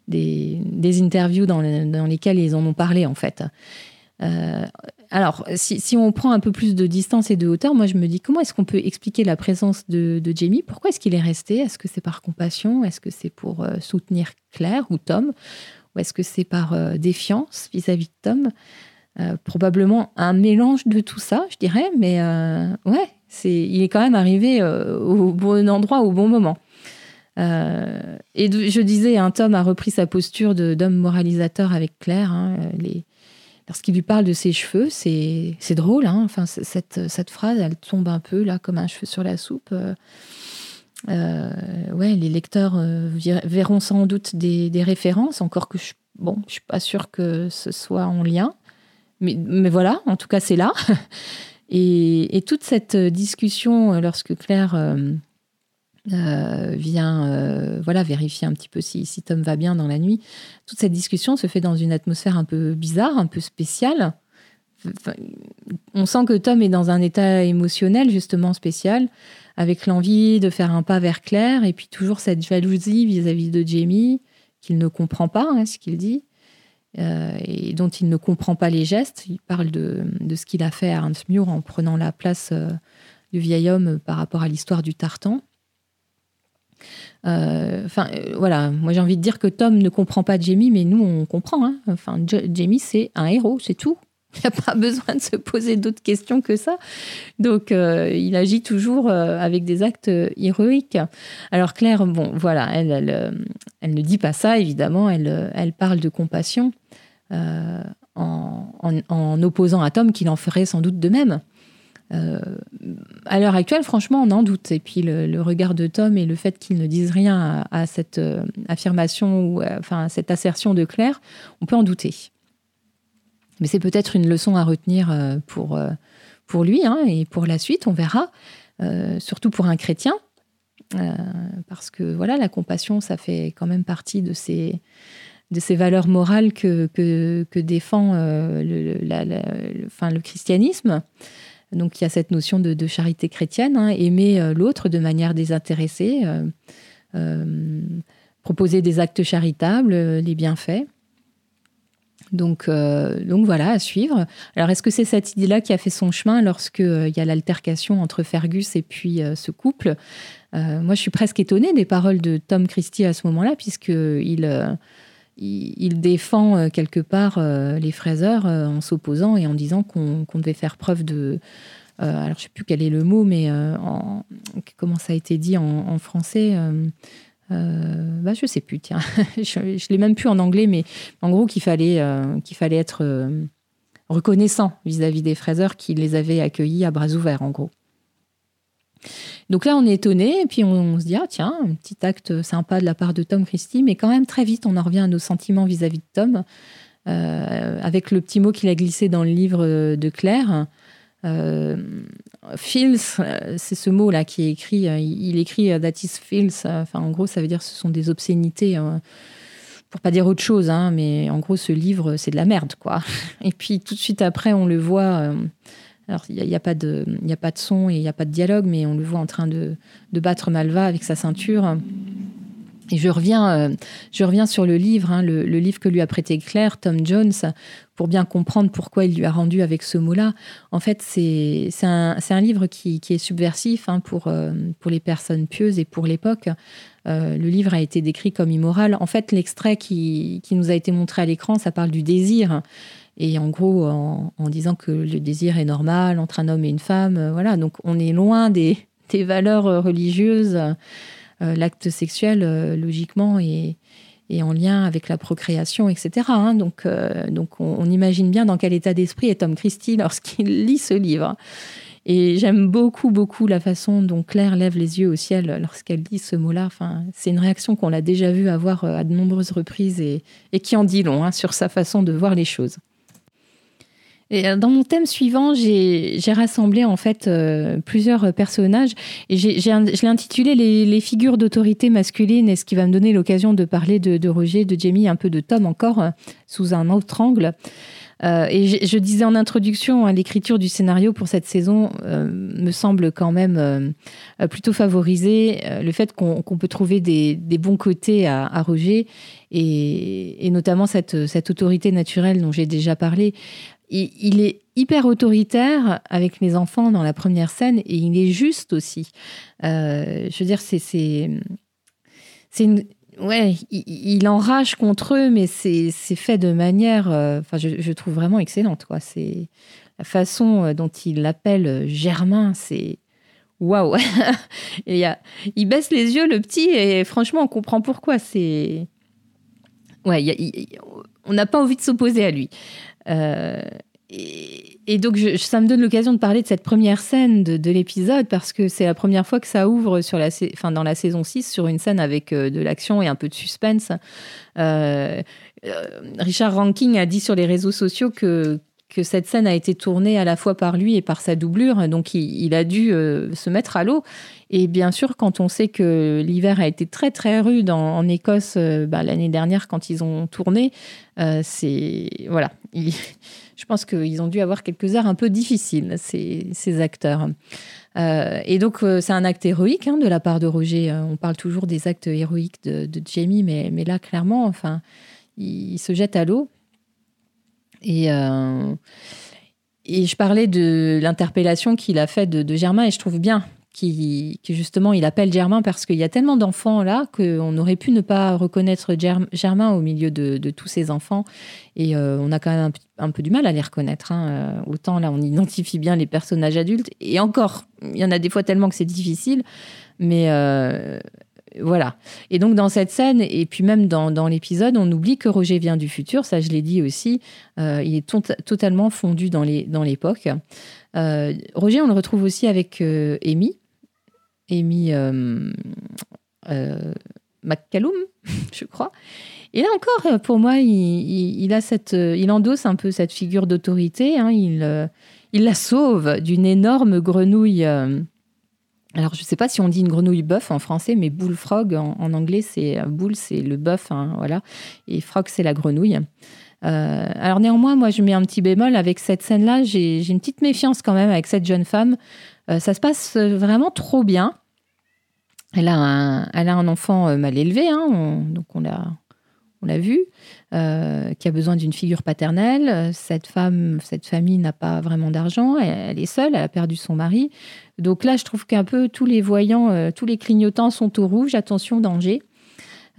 Speaker 1: des, interviews dans, lesquelles ils en ont parlé, en fait. Euh, alors, si, on prend un peu plus de distance et de hauteur, moi je me dis comment est-ce qu'on peut expliquer la présence de, Jamie? Pourquoi est-ce qu'il est resté? Est-ce que c'est par compassion? Est-ce que c'est pour euh, soutenir Claire ou Tom? Ou est-ce que c'est par euh, défiance vis-à-vis de Tom? Probablement un mélange de tout ça, je dirais, mais ouais, c'est, il est quand même arrivé au bon endroit au bon moment. Euh, et je disais, un Tom a repris sa posture d'homme moralisateur avec Claire. Hein, lorsqu'il lui parle de ses cheveux, c'est drôle. Hein, enfin, cette, cette, phrase, elle tombe un peu là comme un cheveu sur la soupe. Euh, euh, ouais, les lecteurs verront sans doute des, références, encore que je, bon, suis pas sûre que ce soit en lien. Mais, voilà, en tout cas, c'est là. Et, toute cette discussion, lorsque Claire euh, vient euh, voilà, vérifier un petit peu si, si, Tom va bien dans la nuit. Toute cette discussion se fait dans une atmosphère un peu bizarre, un peu spéciale. on sent que Tom est dans un état émotionnel justement spécial, avec l'envie de faire un pas vers Claire, et puis toujours cette jalousie vis-à-vis de Jamie, qu'il ne comprend pas hein, ce qu'il dit, euh, et dont il ne comprend pas les gestes. Il parle de, ce qu'il a fait à Ernst Muir en prenant la place du vieil homme par rapport à l'histoire du tartan. Euh, enfin, euh, voilà, moi j'ai envie de dire que Tom ne comprend pas Jamie, mais nous on comprend. Hein. Enfin, Jamie c'est un héros, c'est tout. Il n'y a pas besoin de se poser d'autres questions que ça. Donc, euh, il agit toujours avec des actes héroïques. Alors, Claire, bon, voilà, elle, elle, ne dit pas ça, évidemment. Elle, elle parle de compassion en, en, opposant à Tom qu'il en ferait sans doute de même. Euh, à l'heure actuelle, franchement, on en doute. Et puis le, regard de Tom et le fait qu'il ne dise rien à, cette euh, affirmation ou enfin à cette assertion de Claire, on peut en douter. Mais c'est peut-être une leçon à retenir euh, pour, pour lui hein, et pour la suite, on verra. surtout pour un chrétien, parce que voilà, la compassion, ça fait quand même partie de ces de ces valeurs morales que, que, défend le, enfin, le christianisme. Donc il y a cette notion de, charité chrétienne, hein, aimer euh, l'autre de manière désintéressée, euh, euh, proposer des actes charitables, les bienfaits. Donc, donc voilà, à suivre. Alors est-ce que c'est cette idée-là qui a fait son chemin lorsqu'il y a l'altercation entre Fergus et puis ce couple? Moi je suis presque étonnée des paroles de Tom Christie à ce moment-là, puisqu'il il, défend euh, quelque part euh, les fraiseurs euh, en s'opposant et en disant qu'on devait faire preuve de... alors, je sais plus quel est le mot, mais comment ça a été dit en, français bah, Je ne sais plus, tiens. je ne l'ai même plus en anglais, mais en gros, qu'il fallait, qu'il fallait être reconnaissant vis-à-vis des fraiseurs qui les avaient accueillis à bras ouverts, en gros. Donc là, on est étonné, et puis on, se dit, ah tiens, un petit acte sympa de la part de Tom Christie, mais quand même très vite, on en revient à nos sentiments vis-à-vis de Tom, euh, avec le petit mot qu'il a glissé dans le livre de Claire. Euh, feels, c'est ce mot-là qui est écrit, il, écrit that is feels, enfin en gros, ça veut dire ce sont des obscénités. Pour pas dire autre chose, hein, mais en gros, ce livre, c'est de la merde, quoi. Et puis tout de suite après, on le voit euh, alors, il n'y a, pas de, a pas de son et il n'y a pas de dialogue, mais on le voit en train de, battre Malva avec sa ceinture. Et je reviens, euh, je reviens sur le livre, hein, le, livre que lui a prêté Claire, Tom Jones, pour bien comprendre pourquoi il lui a rendu avec ce mot-là. En fait, c'est un, un, livre qui, est subversif hein, pour, euh, pour les personnes pieuses et pour l'époque. Euh, le livre a été décrit comme immoral. En fait, l'extrait qui, qui, nous a été montré à l'écran, ça parle du désir. Et en gros, en, disant que le désir est normal entre un homme et une femme, euh, voilà. Donc, on est loin des, valeurs euh, religieuses. Euh, l'acte sexuel, logiquement, est, en lien avec la procréation, etc. Hein. Donc, on, imagine bien dans quel état d'esprit est Tom Christie lorsqu'il lit ce livre. Et j'aime beaucoup, beaucoup la façon dont Claire lève les yeux au ciel lorsqu'elle lit ce mot-là. Enfin, c'est une réaction qu'on a déjà vue avoir à de nombreuses reprises et, qui en dit long hein, sur sa façon de voir les choses. Et dans mon thème suivant, j'ai rassemblé en fait plusieurs personnages et je l'ai intitulé les, figures d'autorité masculine ce qui va me donner l'occasion de parler de, Roger, de Jamie, un peu de Tom encore sous un autre angle? Euh, et je, disais en introduction, hein, l'écriture du scénario pour cette saison euh, me semble quand même euh, plutôt favoriser le fait qu'on peut trouver des, bons côtés à, Roger et, notamment cette, autorité naturelle dont j'ai déjà parlé. Il est hyper autoritaire avec les enfants dans la première scène et il est juste aussi. je veux dire, c'est une, ouais, il, enrage contre eux, mais c'est fait de manière, euh, je, trouve vraiment excellente. Quoi. C'est la façon euh, dont il l'appelle euh, Germain, c'est waouh. il, il baisse les yeux, le petit, et franchement, on comprend pourquoi. C'est ouais, on n'a pas envie de s'opposer à lui. Et, et donc, ça me donne l'occasion de parler de cette première scène de, l'épisode parce que c'est la première fois que ça ouvre sur la, dans la saison 6 sur une scène avec euh, de l'action et un peu de suspense. Euh, euh, Richard Ranking a dit sur les réseaux sociaux que, que cette scène a été tournée à la fois par lui et par sa doublure, donc il, a dû se mettre à l'eau. Et bien sûr, quand on sait que l'hiver a été très très rude en, Écosse bah, l'année dernière quand ils ont tourné, c'est voilà. je pense qu'ils ont dû avoir quelques heures un peu difficiles, ces, acteurs. Euh, et donc, euh, c'est un acte héroïque hein, de la part de Roger. Euh, on parle toujours des actes héroïques de, Jamie, mais, là, clairement, enfin, il, se jette à l'eau. Et, je parlais de l'interpellation qu'il a faite de, Germain, et je trouve bien qui, justement il appelle Germain parce qu'il y a tellement d'enfants là qu'on aurait pu ne pas reconnaître Germain au milieu de, tous ces enfants et euh, on a quand même un, peu du mal à les reconnaître. Hein. Euh, autant là on identifie bien les personnages adultes et encore il y en a des fois tellement que c'est difficile, mais euh, voilà. Et donc dans cette scène, et puis même dans, l'épisode, on oublie que Roger vient du futur, ça je l'ai dit aussi, il est totalement fondu dans l'époque. Roger, on le retrouve aussi avec Amy, Amy euh, euh, McCallum, je crois. Et là encore, euh, pour moi, il, a cette, il endosse un peu cette figure d'autorité. Hein. il, il la sauve d'une énorme grenouille. alors, je ne sais pas si on dit une grenouille bœuf en français, mais bullfrog en, anglais, c'est bull, c'est le bœuf, hein, voilà, et frog, c'est la grenouille. alors néanmoins, moi, je mets un petit bémol avec cette scène-là. J'ai une petite méfiance quand même avec cette jeune femme ça se passe euh, vraiment trop bien. Elle a un, enfant euh, mal élevé, hein, donc on l'a, on l'a vu, qui a besoin d'une figure paternelle. Cette femme, cette famille n'a pas vraiment d'argent, elle, est seule, elle a perdu son mari. Donc là, je trouve qu'un peu tous les voyants, tous les clignotants sont au rouge, attention, danger.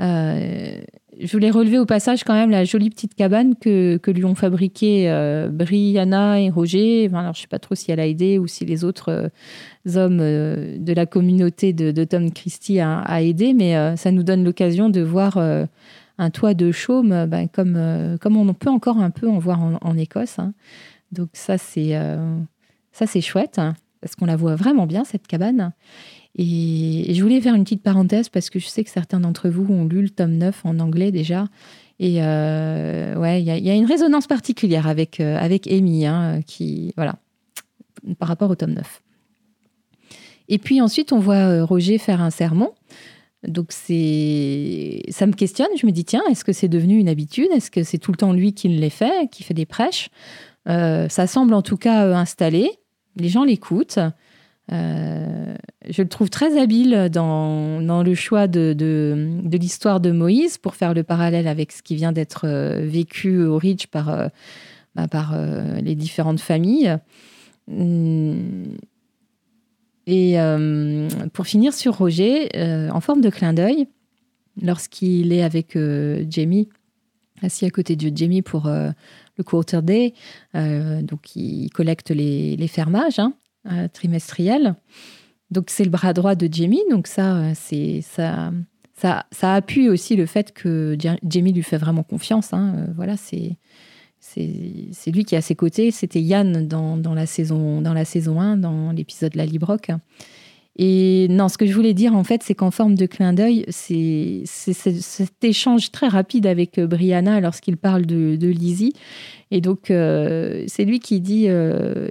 Speaker 1: Euh, je voulais relever au passage quand même la jolie petite cabane que, que lui ont fabriquée euh, Brianna et Roger. alors, je ne sais pas trop si elle a aidé ou si les autres euh, hommes euh, de la communauté de, Tom Christie a, aidé, mais ça nous donne l'occasion de voir un toit de chaume ben, comme, comme on peut encore un peu en voir en, Écosse. Hein. Donc ça, c'est ça c'est chouette, parce qu'on la voit vraiment bien, cette cabane. Et, je voulais faire une petite parenthèse parce que je sais que certains d'entre vous ont lu le tome 9 en anglais déjà. Et euh, ouais, il y, a une résonance particulière avec, euh, avec Amy, hein, qui, voilà, par rapport au tome 9. Et puis ensuite, on voit euh, Roger faire un sermon. Donc c'est, ça me questionne. Je me dis tiens, est-ce que c'est devenu une habitude? Est-ce que c'est tout le temps lui qui les fait, qui fait des prêches? Ça semble en tout cas installé. Les gens l'écoutent. Euh, je le trouve très habile dans, le choix de, l'histoire de Moïse pour faire le parallèle avec ce qui vient d'être euh, vécu au Ridge par, euh, bah, les différentes familles. Hum, et pour finir sur Roger, en forme de clin d'œil, lorsqu'il est avec Jamie, assis à côté de Jamie pour le quarter day, donc il collecte les, fermages. Hein, euh, trimestriel. Donc c'est le bras droit de Jamie, donc ça, euh, ça, ça, appuie aussi le fait que Jamie lui fait vraiment confiance. Hein. Euh, voilà, c'est c'est lui qui est à ses côtés. C'était Yann dans, dans, la saison, dans la saison 1, dans l'épisode La Librock. Et non, ce que je voulais dire en fait, c'est qu'en forme de clin d'œil, c'est cet échange très rapide avec Brianna lorsqu'il parle de, de Lizzie. Et donc, euh, c'est lui qui dit, euh,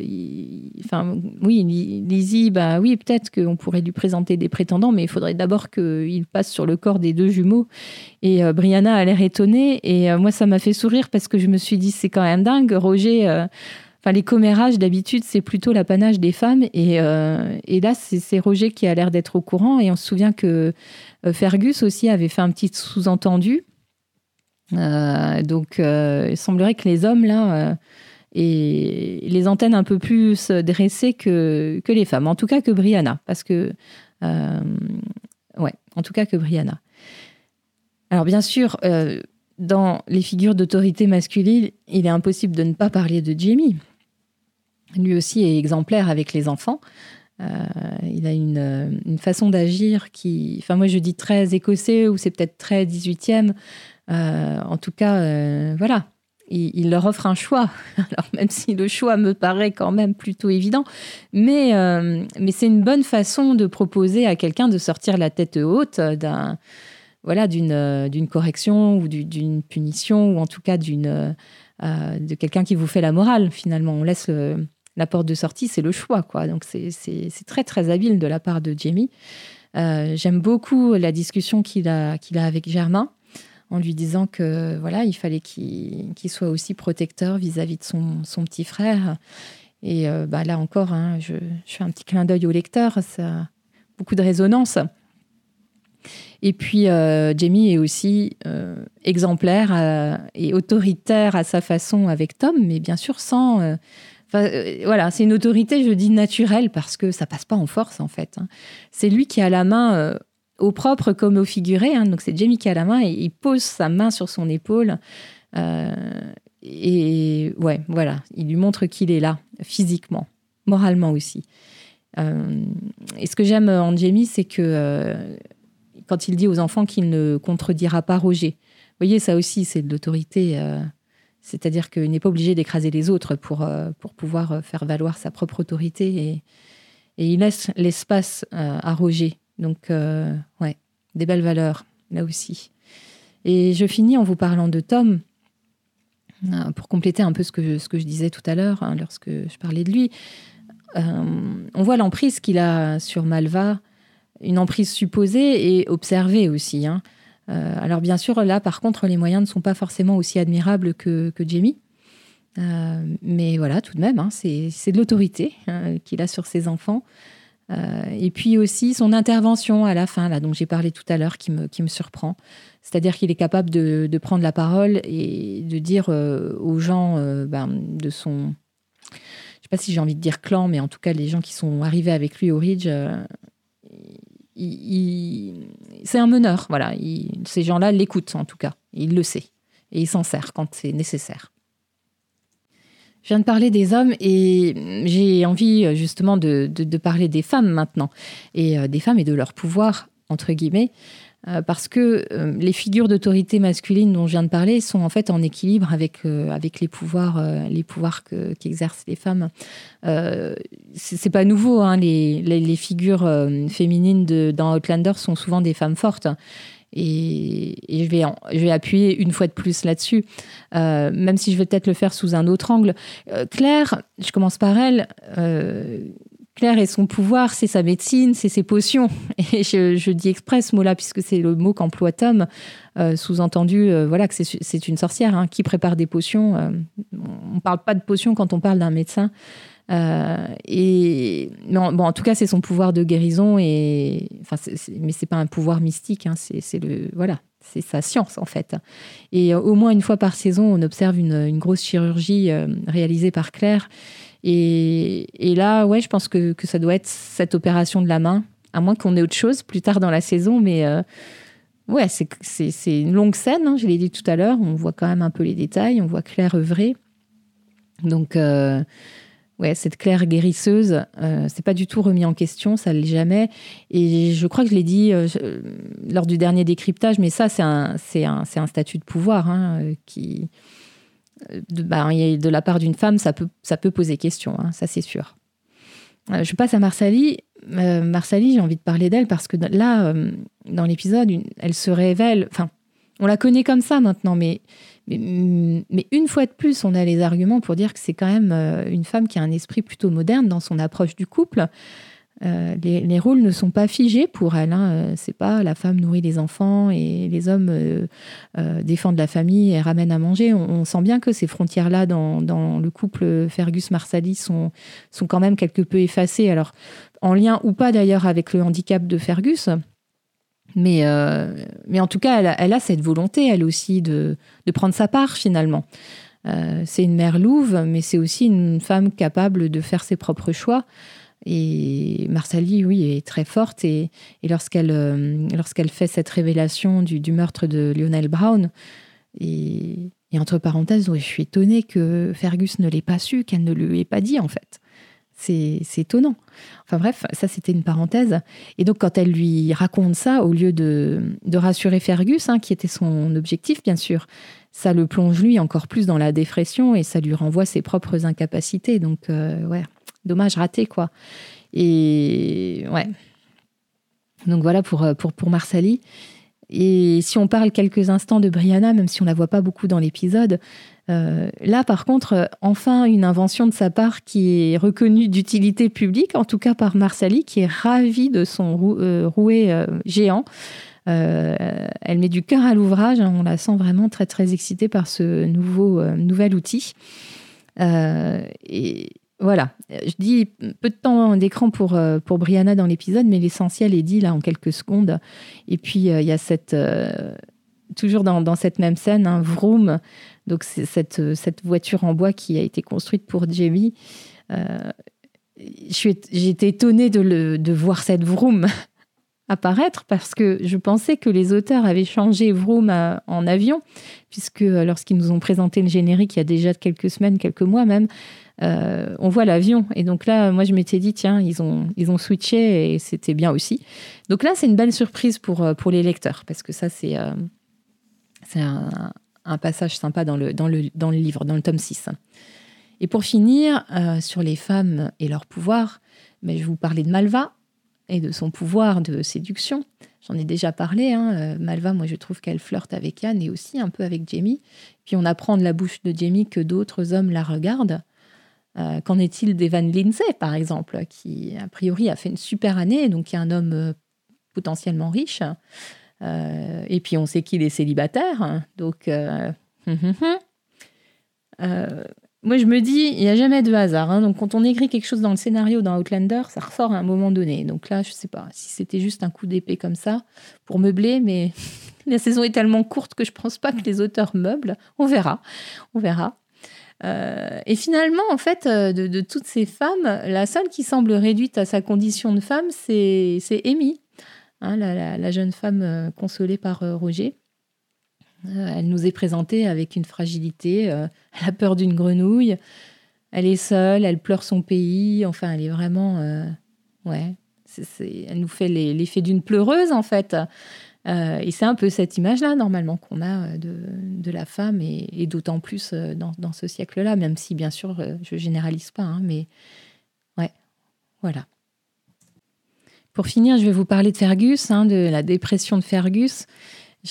Speaker 1: enfin, oui, Lizzie, bah oui, peut-être qu'on pourrait lui présenter des prétendants, mais il faudrait d'abord qu'il passe sur le corps des deux jumeaux. Et euh, Brianna a l'air étonnée. Et moi, ça m'a fait sourire parce que je me suis dit, c'est quand même dingue. Roger, enfin, les commérages, d'habitude, c'est plutôt l'apanage des femmes. Et, et là, c'est Roger qui a l'air d'être au courant. Et on se souvient que Fergus aussi avait fait un petit sous-entendu euh, donc, euh, il semblerait que les hommes, là, euh, aient les antennes un peu plus dressées que, que les femmes. En tout cas, que Brianna. Parce que. ouais, en tout cas, que Brianna. Alors, bien sûr, dans les figures d'autorité masculine, il est impossible de ne pas parler de Jamie. Lui aussi est exemplaire avec les enfants. il a une, une façon d'agir qui, enfin moi je dis très écossais ou c'est peut-être très 18e, euh, en tout cas, euh, voilà, il, leur offre un choix. Alors même si le choix me paraît quand même plutôt évident, euh, mais c'est une bonne façon de proposer à quelqu'un de sortir la tête haute d'un voilà d'une d'une correction ou d'une punition ou en tout cas d'une de quelqu'un qui vous fait la morale finalement. On laisse la porte de sortie, c'est le choix quoi. Donc c'est très très habile de la part de Jamie. J'aime beaucoup la discussion qu'il a qu'il a avec Germain en lui disant que voilà, il fallait qu'il soit aussi protecteur vis-à-vis de son, petit frère. Et euh, bah, là encore, hein, je, fais un petit clin d'œil au lecteur, ça a beaucoup de résonance. Et puis, euh, Jamie est aussi euh, exemplaire et autoritaire à sa façon avec Tom, mais bien sûr sans... voilà, c'est une autorité, je dis naturelle, parce que ça passe pas en force, en fait. Hein. C'est lui qui a la main au propre comme au figuré. Hein. Donc c'est Jamie qui a la main et il pose sa main sur son épaule. Euh, et ouais, voilà, il lui montre qu'il est là, physiquement, moralement aussi. Euh, et ce que j'aime en Jamie, c'est que euh, quand il dit aux enfants qu'il ne contredira pas Roger, vous voyez, ça aussi, c'est de l'autorité. C'est-à-dire qu'il n'est pas obligé d'écraser les autres pour, pour pouvoir faire valoir sa propre autorité. Et, il laisse l'espace à Roger donc, euh, ouais, des belles valeurs, là aussi. Et je finis en vous parlant de Tom, euh, pour compléter un peu ce que, ce que je disais tout à l'heure, hein, lorsque je parlais de lui. Euh, on voit l'emprise qu'il a sur Malva, une emprise supposée et observée aussi. Hein. alors bien sûr, là, par contre, les moyens ne sont pas forcément aussi admirables que, Jamie. mais voilà, tout de même, hein, c'est de l'autorité qu'il a sur ses enfants. Euh, et puis aussi son intervention à la fin, là, dont j'ai parlé tout à l'heure, qui me, surprend. C'est-à-dire qu'il est capable de, prendre la parole et de dire euh, aux gens euh, ben, de son. Je ne sais pas si j'ai envie de dire clan, mais en tout cas, les gens qui sont arrivés avec lui au Ridge, c'est un meneur. Voilà. ces gens-là l'écoutent, en tout cas. Il le sait. Et il s'en sert quand c'est nécessaire. Je viens de parler des hommes et j'ai envie euh, justement de, parler des femmes maintenant, et euh, des femmes et de leur pouvoir, entre guillemets, parce que les figures d'autorité masculine dont je viens de parler sont en fait en équilibre avec, avec les pouvoirs, les pouvoirs qu'exercent les femmes. c'est pas nouveau, hein, les, figures féminines dans Outlander sont souvent des femmes fortes. Et, je, vais appuyer une fois de plus là-dessus, euh, même si je vais peut-être le faire sous un autre angle. Euh, Claire, je commence par elle. Euh, Claire et son pouvoir, c'est sa médecine, c'est ses potions. Et je, dis exprès ce mot-là, puisque c'est le mot qu'emploie Tom, sous-entendu voilà, que c'est une sorcière hein, qui prépare des potions. on ne parle pas de potions quand on parle d'un médecin. Euh, et bon, en tout cas, c'est son pouvoir de guérison et enfin, mais c'est pas un pouvoir mystique. Hein, c'est le voilà, c'est sa science en fait. Et euh, au moins une fois par saison, on observe une, grosse chirurgie euh, réalisée par Claire. Et, là, ouais, je pense que, ça doit être cette opération de la main, à moins qu'on ait autre chose plus tard dans la saison, mais ouais, c'est une longue scène. Hein, je l'ai dit tout à l'heure. On voit quand même un peu les détails. On voit Claire œuvrer. Donc Ouais, cette Claire guérisseuse, euh, c'est pas du tout remis en question, ça ne l'est jamais. Et je crois que je l'ai dit euh, euh, lors du dernier décryptage, mais ça, c'est un statut de pouvoir hein, qui, de, bah, de, la part d'une femme, ça peut, ça peut poser question, hein, ça c'est sûr. je passe à Marsali. Marsali, j'ai envie de parler d'elle parce que là, dans l'épisode, elle se révèle. Enfin, on la connaît comme ça maintenant, mais, mais, une fois de plus, on a les arguments pour dire que c'est quand même une femme qui a un esprit plutôt moderne dans son approche du couple. Euh, les, rôles ne sont pas figés pour elle. Hein. Euh, c'est pas la femme nourrit les enfants et les hommes euh, défendent la famille et ramènent à manger. On, sent bien que ces frontières-là dans, le couple Fergus-Marsali sont, sont quand même quelque peu effacées. Alors, en lien ou pas d'ailleurs avec le handicap de Fergus. Mais, mais en tout cas, elle a, cette volonté, elle aussi, de, de prendre sa part finalement. c'est une mère louve, mais c'est aussi une femme capable de faire ses propres choix. Et Marsali, oui, est très forte. Et, lorsqu'elle euh, lorsqu'elle fait cette révélation du, meurtre de Lionel Brown, et, entre parenthèses, je suis étonnée que Fergus ne l'ait pas su, qu'elle ne lui ait pas dit, en fait. C'est étonnant. Enfin bref, ça c'était une parenthèse. Et donc quand elle lui raconte ça, au lieu de, de rassurer Fergus, hein, qui était son objectif bien sûr, ça le plonge lui encore plus dans la dépression et ça lui renvoie ses propres incapacités. Donc euh, ouais, dommage raté, quoi. Et ouais. Donc voilà pour, euh, pour, pour Marsali. Et si on parle quelques instants de Brianna, même si on la voit pas beaucoup dans l'épisode, euh, là par contre, euh, enfin une invention de sa part qui est reconnue d'utilité publique, en tout cas par Marsali, qui est ravie de son rouet géant. elle met du cœur à l'ouvrage, hein. on la sent vraiment très très excitée par ce nouveau nouvel outil. et voilà, je dis peu de temps d'écran pour, euh, pour Brianna dans l'épisode, mais l'essentiel est dit là en quelques secondes. Et puis euh, il y a cette, euh, toujours dans, cette même scène, un vroom, donc c'est cette, cette voiture en bois qui a été construite pour Jamie. J'étais étonnée de, le, de voir cette vroom apparaître parce que je pensais que les auteurs avaient changé Vroom en avion, puisque lorsqu'ils nous ont présenté le générique il y a déjà quelques semaines, quelques mois même, euh, on voit l'avion. Et donc là, moi, je m'étais dit, tiens, ils ont, ils ont switché et c'était bien aussi. Donc là, c'est une belle surprise pour, euh, pour les lecteurs, parce que ça, c'est euh, un, passage sympa dans le, dans, le, dans le livre, dans le tome 6. Et pour finir, sur les femmes et leur pouvoir, mais je vais vous parler de Malva et de son pouvoir de séduction. J'en ai déjà parlé. Hein. Malva, moi, je trouve qu'elle flirte avec Anne et aussi un peu avec Jamie. Puis on apprend de la bouche de Jamie que d'autres hommes la regardent. Euh, qu'en est-il d'Evan Lindsay, par exemple, qui a priori a fait une super année, donc qui est un homme euh, potentiellement riche. Euh, et puis on sait qu'il est célibataire, donc hum, hum, hum. moi je me dis, il n'y a jamais de hasard. Hein. donc quand on écrit quelque chose dans le scénario dans Outlander, ça ressort à un moment donné. Donc là, je ne sais pas si c'était juste un coup d'épée comme ça pour meubler, mais la saison est tellement courte que je ne pense pas que les auteurs meublent. On verra, on verra. Euh, et finalement, en fait, euh, de, toutes ces femmes, la seule qui semble réduite à sa condition de femme, c'est Amy, hein, la, jeune femme euh, consolée par Roger. elle nous est présentée avec une fragilité, elle a peur d'une grenouille, elle est seule, elle pleure son pays, enfin, elle est vraiment... ouais, elle nous fait l'effet d'une pleureuse, en fait. Euh, et c'est un peu cette image-là, normalement, qu'on a euh, de, la femme, et, d'autant plus euh, dans, ce siècle-là, même si, bien sûr, je généralise pas, hein, mais ouais, voilà. Pour finir, je vais vous parler de Fergus, hein, de la dépression de Fergus.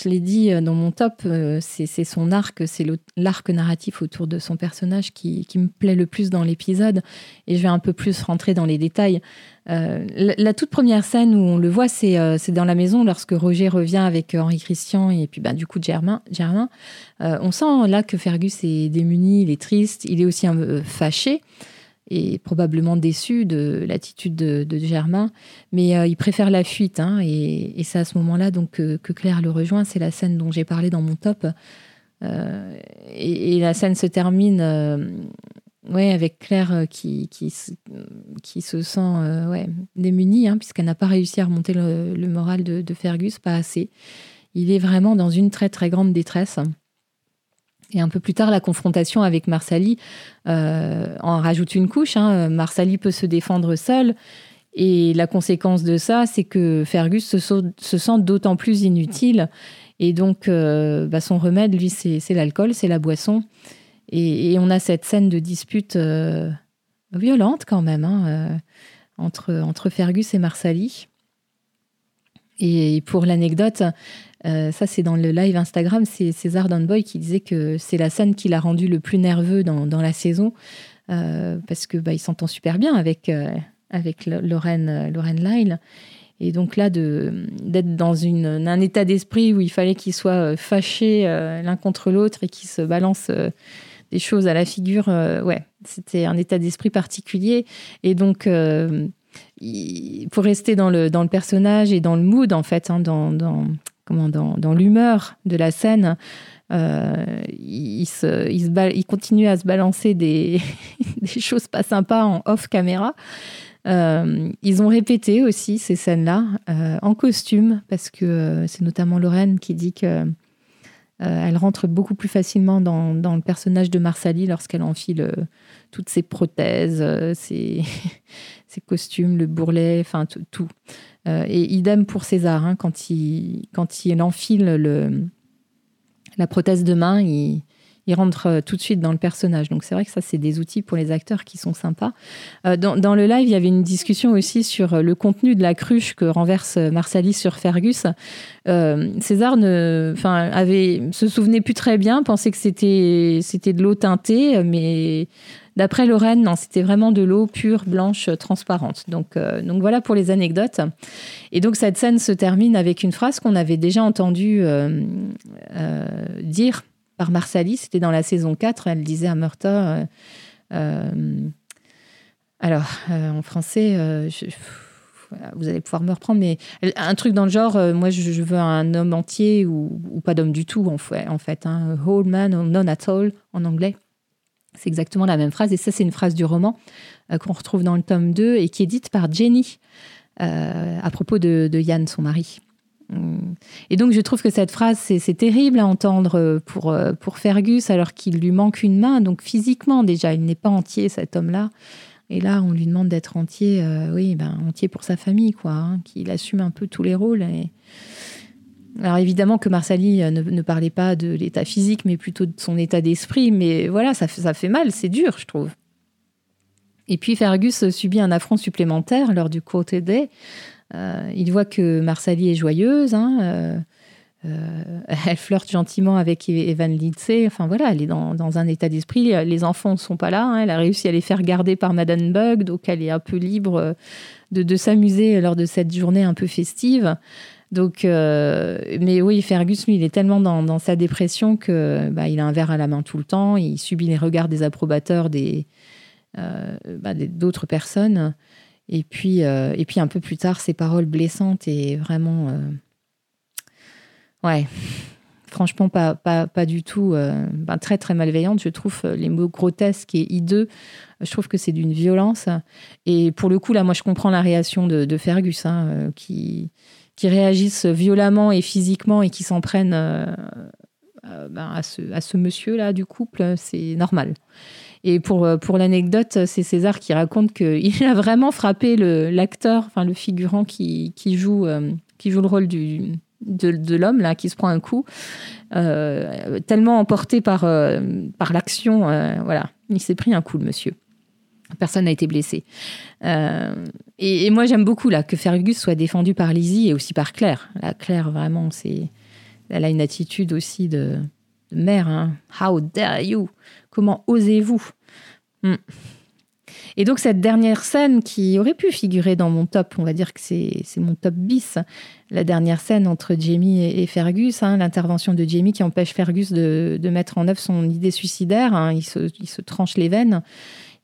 Speaker 1: Je l'ai dit dans mon top, c'est son arc, c'est l'arc narratif autour de son personnage qui, qui, me plaît le plus dans l'épisode. Et je vais un peu plus rentrer dans les détails. Euh, la, toute première scène où on le voit, c'est euh, dans la maison lorsque Roger revient avec euh, Henri Christian et puis bah, du coup Germain. Germain on sent là que Fergus est démuni, il est triste, il est aussi un peu fâché et probablement déçu de l'attitude de, Germain, mais il préfère la fuite. Hein, et, c'est à ce moment-là donc que, Claire le rejoint. C'est la scène dont j'ai parlé dans mon top. Et, et, la scène se termine Ouais, avec Claire euh, qui, qui, qui se sent euh, ouais, démunie, hein, puisqu'elle n'a pas réussi à remonter le, moral de, Fergus, pas assez. Il est vraiment dans une très très grande détresse. Et un peu plus tard, la confrontation avec Marsali euh, en rajoute une couche. Hein. Marsali peut se défendre seul. Et la conséquence de ça, c'est que Fergus se, se sent d'autant plus inutile. Et donc, bah, son remède, lui, c'est l'alcool, c'est la boisson. Et, on a cette scène de dispute euh, violente quand même. Hein, euh, entre, entre Fergus et Marsali. Et pour l'anecdote, euh, ça c'est dans le live Instagram, c'est César Downboy qui disait que c'est la scène qui l'a rendu le plus nerveux dans, dans la saison, euh, parce que bah, il s'entend super bien avec, euh, avec Lorraine, Lorraine Lyle. Et donc là, d'être dans une, un état d'esprit où il fallait qu'ils soient fâchés l'un contre l'autre et qu'ils se balancent des choses à la figure, ouais, c'était un état d'esprit particulier. Et donc, pour rester dans le, dans le personnage et dans le mood, en fait, hein, dans, comment, dans, l'humeur de la scène, euh, il, se, se, continue à se balancer des, des, choses pas sympas en off caméra. Euh, ils ont répété aussi ces scènes-là euh, en costume, parce que euh, c'est notamment Lorraine qui dit que elle rentre beaucoup plus facilement dans, dans, le personnage de Marsali lorsqu'elle enfile toutes ses prothèses, ses, costumes, le bourrelet, enfin tout. Euh, et idem pour César, hein, quand, il, quand il enfile le, la prothèse de main, il, rentre euh, tout de suite dans le personnage. Donc c'est vrai que ça, c'est des outils pour les acteurs qui sont sympas. Euh, dans, le live, il y avait une discussion aussi sur le contenu de la cruche que renverse Marsalis sur Fergus. César ne, avait, se souvenait plus très bien, pensait que c'était, c'était de l'eau teintée, mais D'après Lorraine, non, c'était vraiment de l'eau pure, blanche, transparente. Donc, euh, donc voilà pour les anecdotes. Et donc cette scène se termine avec une phrase qu'on avait déjà entendue euh, euh, dire par Marsali. C'était dans la saison 4. Elle disait à Murta. alors, en français, vous allez pouvoir me reprendre, mais un truc dans le genre, moi je, veux un homme entier ou, pas d'homme du tout en fait, en fait hein, whole man or none at all en anglais. C'est exactement la même phrase. Et ça, c'est une phrase du roman euh, qu'on retrouve dans le tome 2 et qui est dite par Jenny euh, à propos de, Yann, son mari. Hum. Et donc, je trouve que cette phrase, c'est terrible à entendre pour, euh, pour Fergus, alors qu'il lui manque une main. Donc, physiquement, déjà, il n'est pas entier, cet homme-là. Et là, on lui demande d'être entier, oui, ben, entier pour sa famille, quoi, hein, qu'il assume un peu tous les rôles. Et, alors évidemment que Marsali euh, ne, parlait pas de l'état physique, mais plutôt de son état d'esprit. Mais voilà, ça, fait mal, c'est dur, je trouve. Et puis Fergus subit un affront supplémentaire lors du Quarter Day. Euh, il voit que Marsali est joyeuse. Hein, euh, elle flirte gentiment avec Evan Lindsay. Enfin voilà, elle est dans, un état d'esprit. Les enfants ne sont pas là. Hein. elle a réussi à les faire garder par Madame Bug, donc elle est un peu libre de s'amuser lors de cette journée un peu festive. Donc, euh, mais oui, Fergus, lui, il est tellement dans, sa dépression que bah, il a un verre à la main tout le temps. Il subit les regards des approbateurs des euh, bah, d'autres personnes. Et puis, euh, et puis un peu plus tard, ses paroles blessantes et vraiment, ouais, franchement pas, pas, pas du tout, ben, très très malveillantes. Je trouve les mots grotesques et hideux. Je trouve que c'est d'une violence. Et pour le coup, là, moi, je comprends la réaction de, Fergus, hein, qui qui réagissent violemment et physiquement et qui s'en prennent euh, euh, ben, à ce, à ce monsieur-là du couple, c'est normal. Et pour, euh, pour l'anecdote, c'est César qui raconte qu'il a vraiment frappé l'acteur, enfin le figurant qui, qui, joue, qui joue le rôle du, de, de l'homme là qui se prend un coup, tellement emporté par, par l'action, voilà, il s'est pris un coup le monsieur. Personne n'a été blessé. Euh, et, moi, j'aime beaucoup là que Fergus soit défendu par Lizzie et aussi par Claire. La Claire, vraiment, c'est, elle a une attitude aussi de, mère. Hein. How dare you? Comment osez-vous? Hmm. Et donc cette dernière scène qui aurait pu figurer dans mon top, on va dire que c'est, mon top bis, la dernière scène entre Jamie et, Fergus, hein, l'intervention de Jamie qui empêche Fergus de, mettre en œuvre son idée suicidaire, hein. il se tranche les veines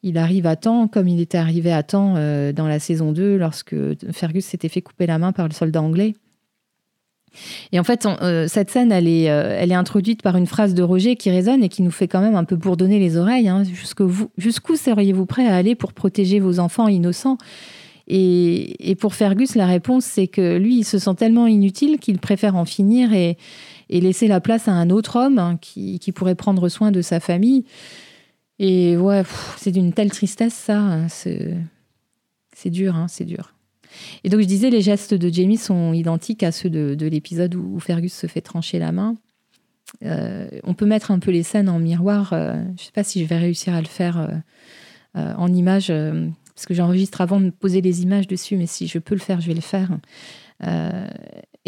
Speaker 1: il arrive à temps, comme il était arrivé à temps euh, dans la saison 2, lorsque Fergus s'était fait couper la main par le soldat anglais. Et en fait, euh, cette scène, elle est, euh, elle est introduite par une phrase de Roger qui résonne et qui nous fait quand même un peu bourdonner les oreilles. Hein. Jusqu'où seriez-vous prêt à aller pour protéger vos enfants innocents? Et, pour Fergus, la réponse, c'est que lui, il se sent tellement inutile qu'il préfère en finir et, laisser la place à un autre homme hein, qui, pourrait prendre soin de sa famille. Et ouais, c'est d'une telle tristesse, ça. C'est dur, hein, c'est dur. Et donc, je disais, les gestes de Jamie sont identiques à ceux de, l'épisode où, Fergus se fait trancher la main. Euh, on peut mettre un peu les scènes en miroir. Euh, je ne sais pas si je vais réussir à le faire euh, en image. parce que j'enregistre avant de poser les images dessus, mais si je peux le faire, je vais le faire.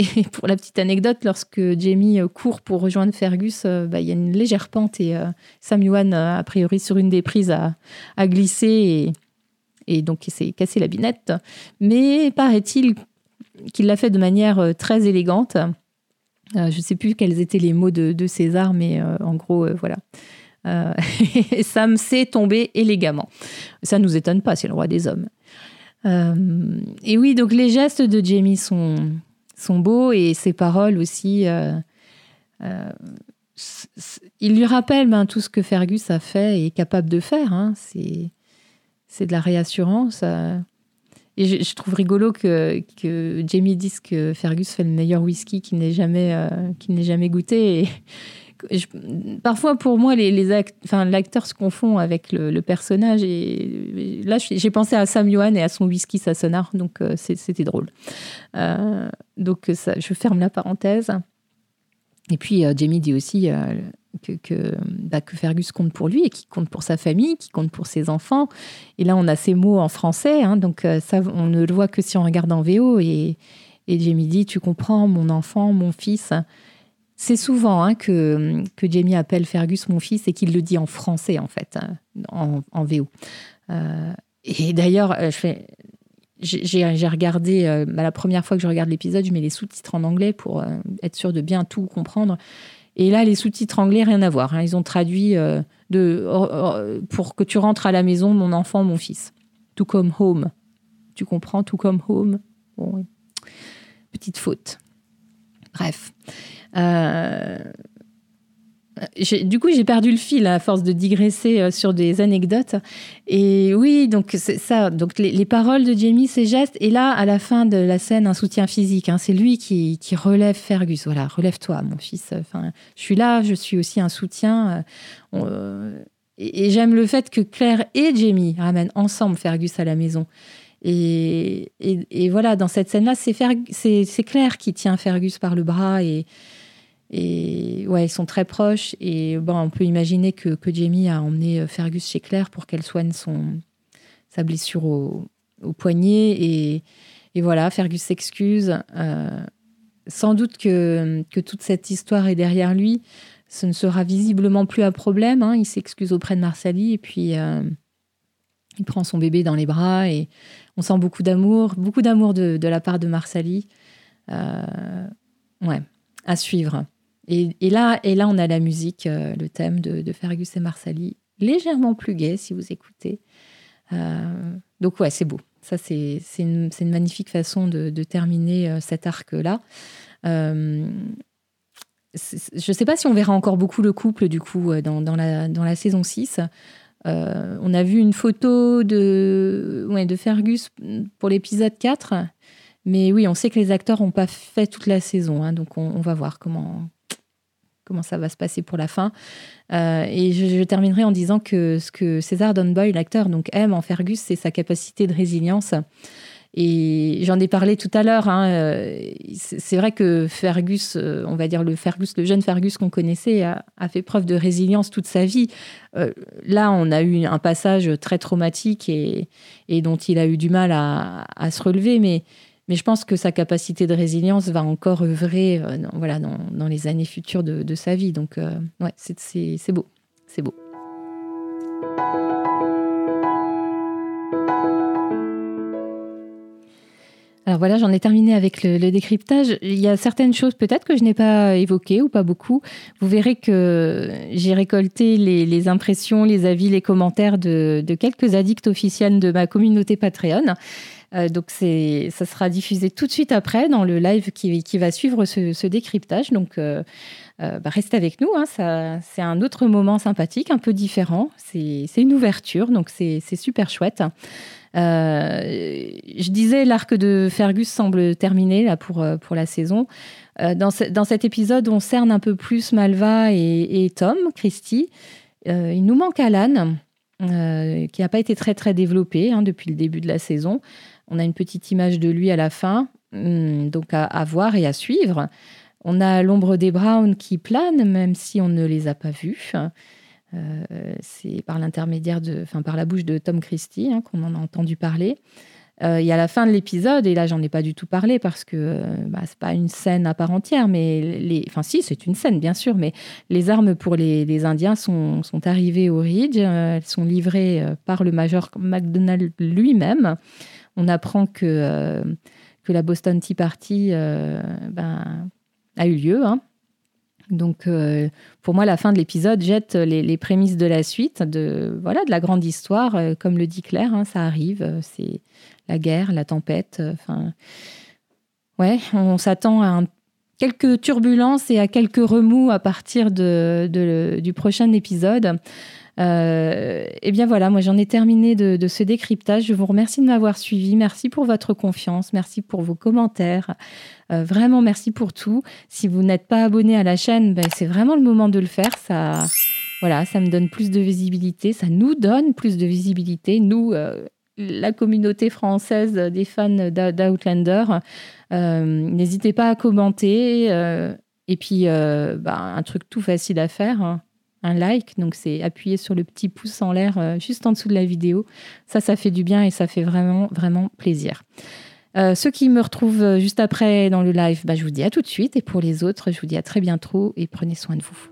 Speaker 1: Euh, et pour la petite anecdote, lorsque Jamie court pour rejoindre Fergus, bah, il y a une légère pente et Sam Yuan, a priori sur une des prises, a, a glissé et, donc il s'est cassé la binette. Mais paraît-il qu'il l'a fait de manière très élégante. je ne sais plus quels étaient les mots de, César, mais en gros, voilà. Euh, Sam sait tomber élégamment. Ça ne nous étonne pas, c'est le roi des hommes. Euh, et oui, donc les gestes de Jamie sont, sont beaux et ses paroles aussi. Euh, il lui rappelle ben, tout ce que Fergus a fait et est capable de faire. Hein. C'est, de la réassurance. Et je, trouve rigolo que, que Jamie dise que Fergus fait le meilleur whisky qu'il n'ait jamais, jamais goûté. Parfois, pour moi, les, les l'acteur se confond avec le, personnage. Et, là, j'ai pensé à Sam Yuan et à son whisky Sassonar, donc euh, c'était drôle. Euh, donc, je ferme la parenthèse. Et puis, euh, Jamie dit aussi que, bah, que, Fergus compte pour lui et qu'il compte pour sa famille, qu'il compte pour ses enfants. Et là, on a ces mots en français, hein, donc ça, on ne le voit que si on regarde en VO. Et Jamie dit Tu comprends, mon enfant, mon fils. C'est souvent hein, que, Jamie appelle Fergus mon fils et qu'il le dit en français, en fait, hein, en, VO. Euh, et d'ailleurs, euh, j'ai regardé, euh, bah, la première fois que je regarde l'épisode, je mets les sous-titres en anglais pour être sûr de bien tout comprendre. Et là, les sous-titres anglais, rien à voir. Hein. Ils ont traduit de, pour que tu rentres à la maison, mon enfant, mon fils. To come home. Tu comprends, to come home? Petite faute. Bref. Euh, du coup, j'ai perdu le fil à force de digresser euh, sur des anecdotes. Et oui, donc c'est ça. Donc les, paroles de Jamie, ses gestes. Et là, à la fin de la scène, un soutien physique. Hein. c'est lui qui, relève Fergus. Voilà, relève-toi, mon fils. Enfin, je suis là, je suis aussi un soutien. Euh, et, j'aime le fait que Claire et Jamie ramènent ensemble Fergus à la maison. Et, voilà, dans cette scène-là, c'est Claire qui tient Fergus par le bras et et ouais, ils sont très proches. Et bon, on peut imaginer que, que Jamie a emmené euh, Fergus chez Claire pour qu'elle soigne son, sa blessure au, au poignet. Et, et, voilà, Fergus s'excuse. Euh, sans doute que, que, toute cette histoire est derrière lui. Ce ne sera visiblement plus un problème. Hein. Il s'excuse auprès de Marsali et puis euh, il prend son bébé dans les bras. Et on sent beaucoup d'amour, beaucoup d'amour de, la part de Marsali. ouais, à suivre. Et, là, et là, on a la musique, euh, le thème de, Fergus et Marsali, légèrement plus gai si vous écoutez. Euh, donc ouais, c'est beau. Ça, c'est une, magnifique façon de, terminer euh, cet arc-là. je ne sais pas si on verra encore beaucoup le couple, du coup, dans, la, dans la saison 6. On a vu une photo de, ouais, de Fergus pour l'épisode 4. Mais oui, on sait que les acteurs n'ont pas fait toute la saison. Hein, donc on, va voir comment, comment ça va se passer pour la fin. Euh, et je, terminerai en disant que ce que César Dunboy, l'acteur, aime en Fergus, c'est sa capacité de résilience. Et j'en ai parlé tout à l'heure. Hein, euh, c'est vrai que Fergus, euh, on va dire le Fergus, le jeune Fergus qu'on connaissait, a, fait preuve de résilience toute sa vie. là, on a eu un passage très traumatique et, dont il a eu du mal à, se relever, mais je pense que sa capacité de résilience va encore œuvrer euh, dans, voilà, dans, les années futures de, de sa vie. Donc, euh, ouais, c'est beau. C'est beau. Alors voilà, j'en ai terminé avec le, décryptage. Il y a certaines choses peut-être que je n'ai pas évoquées ou pas beaucoup. Vous verrez que j'ai récolté les, impressions, les avis, les commentaires de, quelques addicts officiels de ma communauté Patreon. Euh, donc ça sera diffusé tout de suite après dans le live qui, va suivre ce, décryptage. Donc euh, euh, bah, restez avec nous. Hein. c'est un autre moment sympathique, un peu différent. C'est, une ouverture, donc c'est super chouette. Je disais, l'arc de Fergus semble terminé là, pour, pour la saison. dans, dans, cet épisode, on cerne un peu plus Malva et, Tom, Christy. il nous manque Alan, qui n'a pas été très très développé hein, depuis le début de la saison. On a une petite image de lui à la fin, hmm, donc à, voir et à suivre. On a l'ombre des Browns qui plane, même si on ne les a pas vus. C'est par l'intermédiaire de, enfin par la bouche de Tom Christie hein, qu'on en a entendu parler. Euh, y a la fin de l'épisode, et là j'en ai pas du tout parlé parce que euh, bah, c'est pas une scène à part entière, mais les, enfin si c'est une scène bien sûr, mais les armes pour les, Indiens sont, arrivées au Ridge, euh, elles sont livrées par le major McDonald lui-même. On apprend que que la Boston Tea Party ben, a eu lieu. Hein. Donc, pour moi, la fin de l'épisode jette les, prémices de la suite, de voilà, de la grande histoire. comme le dit Claire, hein, ça arrive. C'est la guerre, la tempête. Euh, enfin, ouais, on s'attend à quelques turbulences et à quelques remous à partir du prochain épisode. Euh, et bien voilà, moi j'en ai terminé de, ce décryptage. Je vous remercie de m'avoir suivi. Merci pour votre confiance. Merci pour vos commentaires. Euh, vraiment, merci pour tout. Si vous n'êtes pas abonné à la chaîne, ben, c'est vraiment le moment de le faire. Ça, voilà, ça me donne plus de visibilité. Ça nous donne plus de visibilité. Nous, la communauté française des fans d'Outlander. Euh, n'hésitez pas à commenter. Euh, et puis, euh, bah, un truc tout facile à faire, hein, un like. Donc, c'est appuyer sur le petit pouce en l'air juste en dessous de la vidéo. Ça, ça fait du bien et ça fait vraiment, vraiment plaisir. Euh, ceux qui me retrouvent euh, juste après dans le live, bah, je vous dis à tout de suite. Et pour les autres, je vous dis à très bientôt et prenez soin de vous.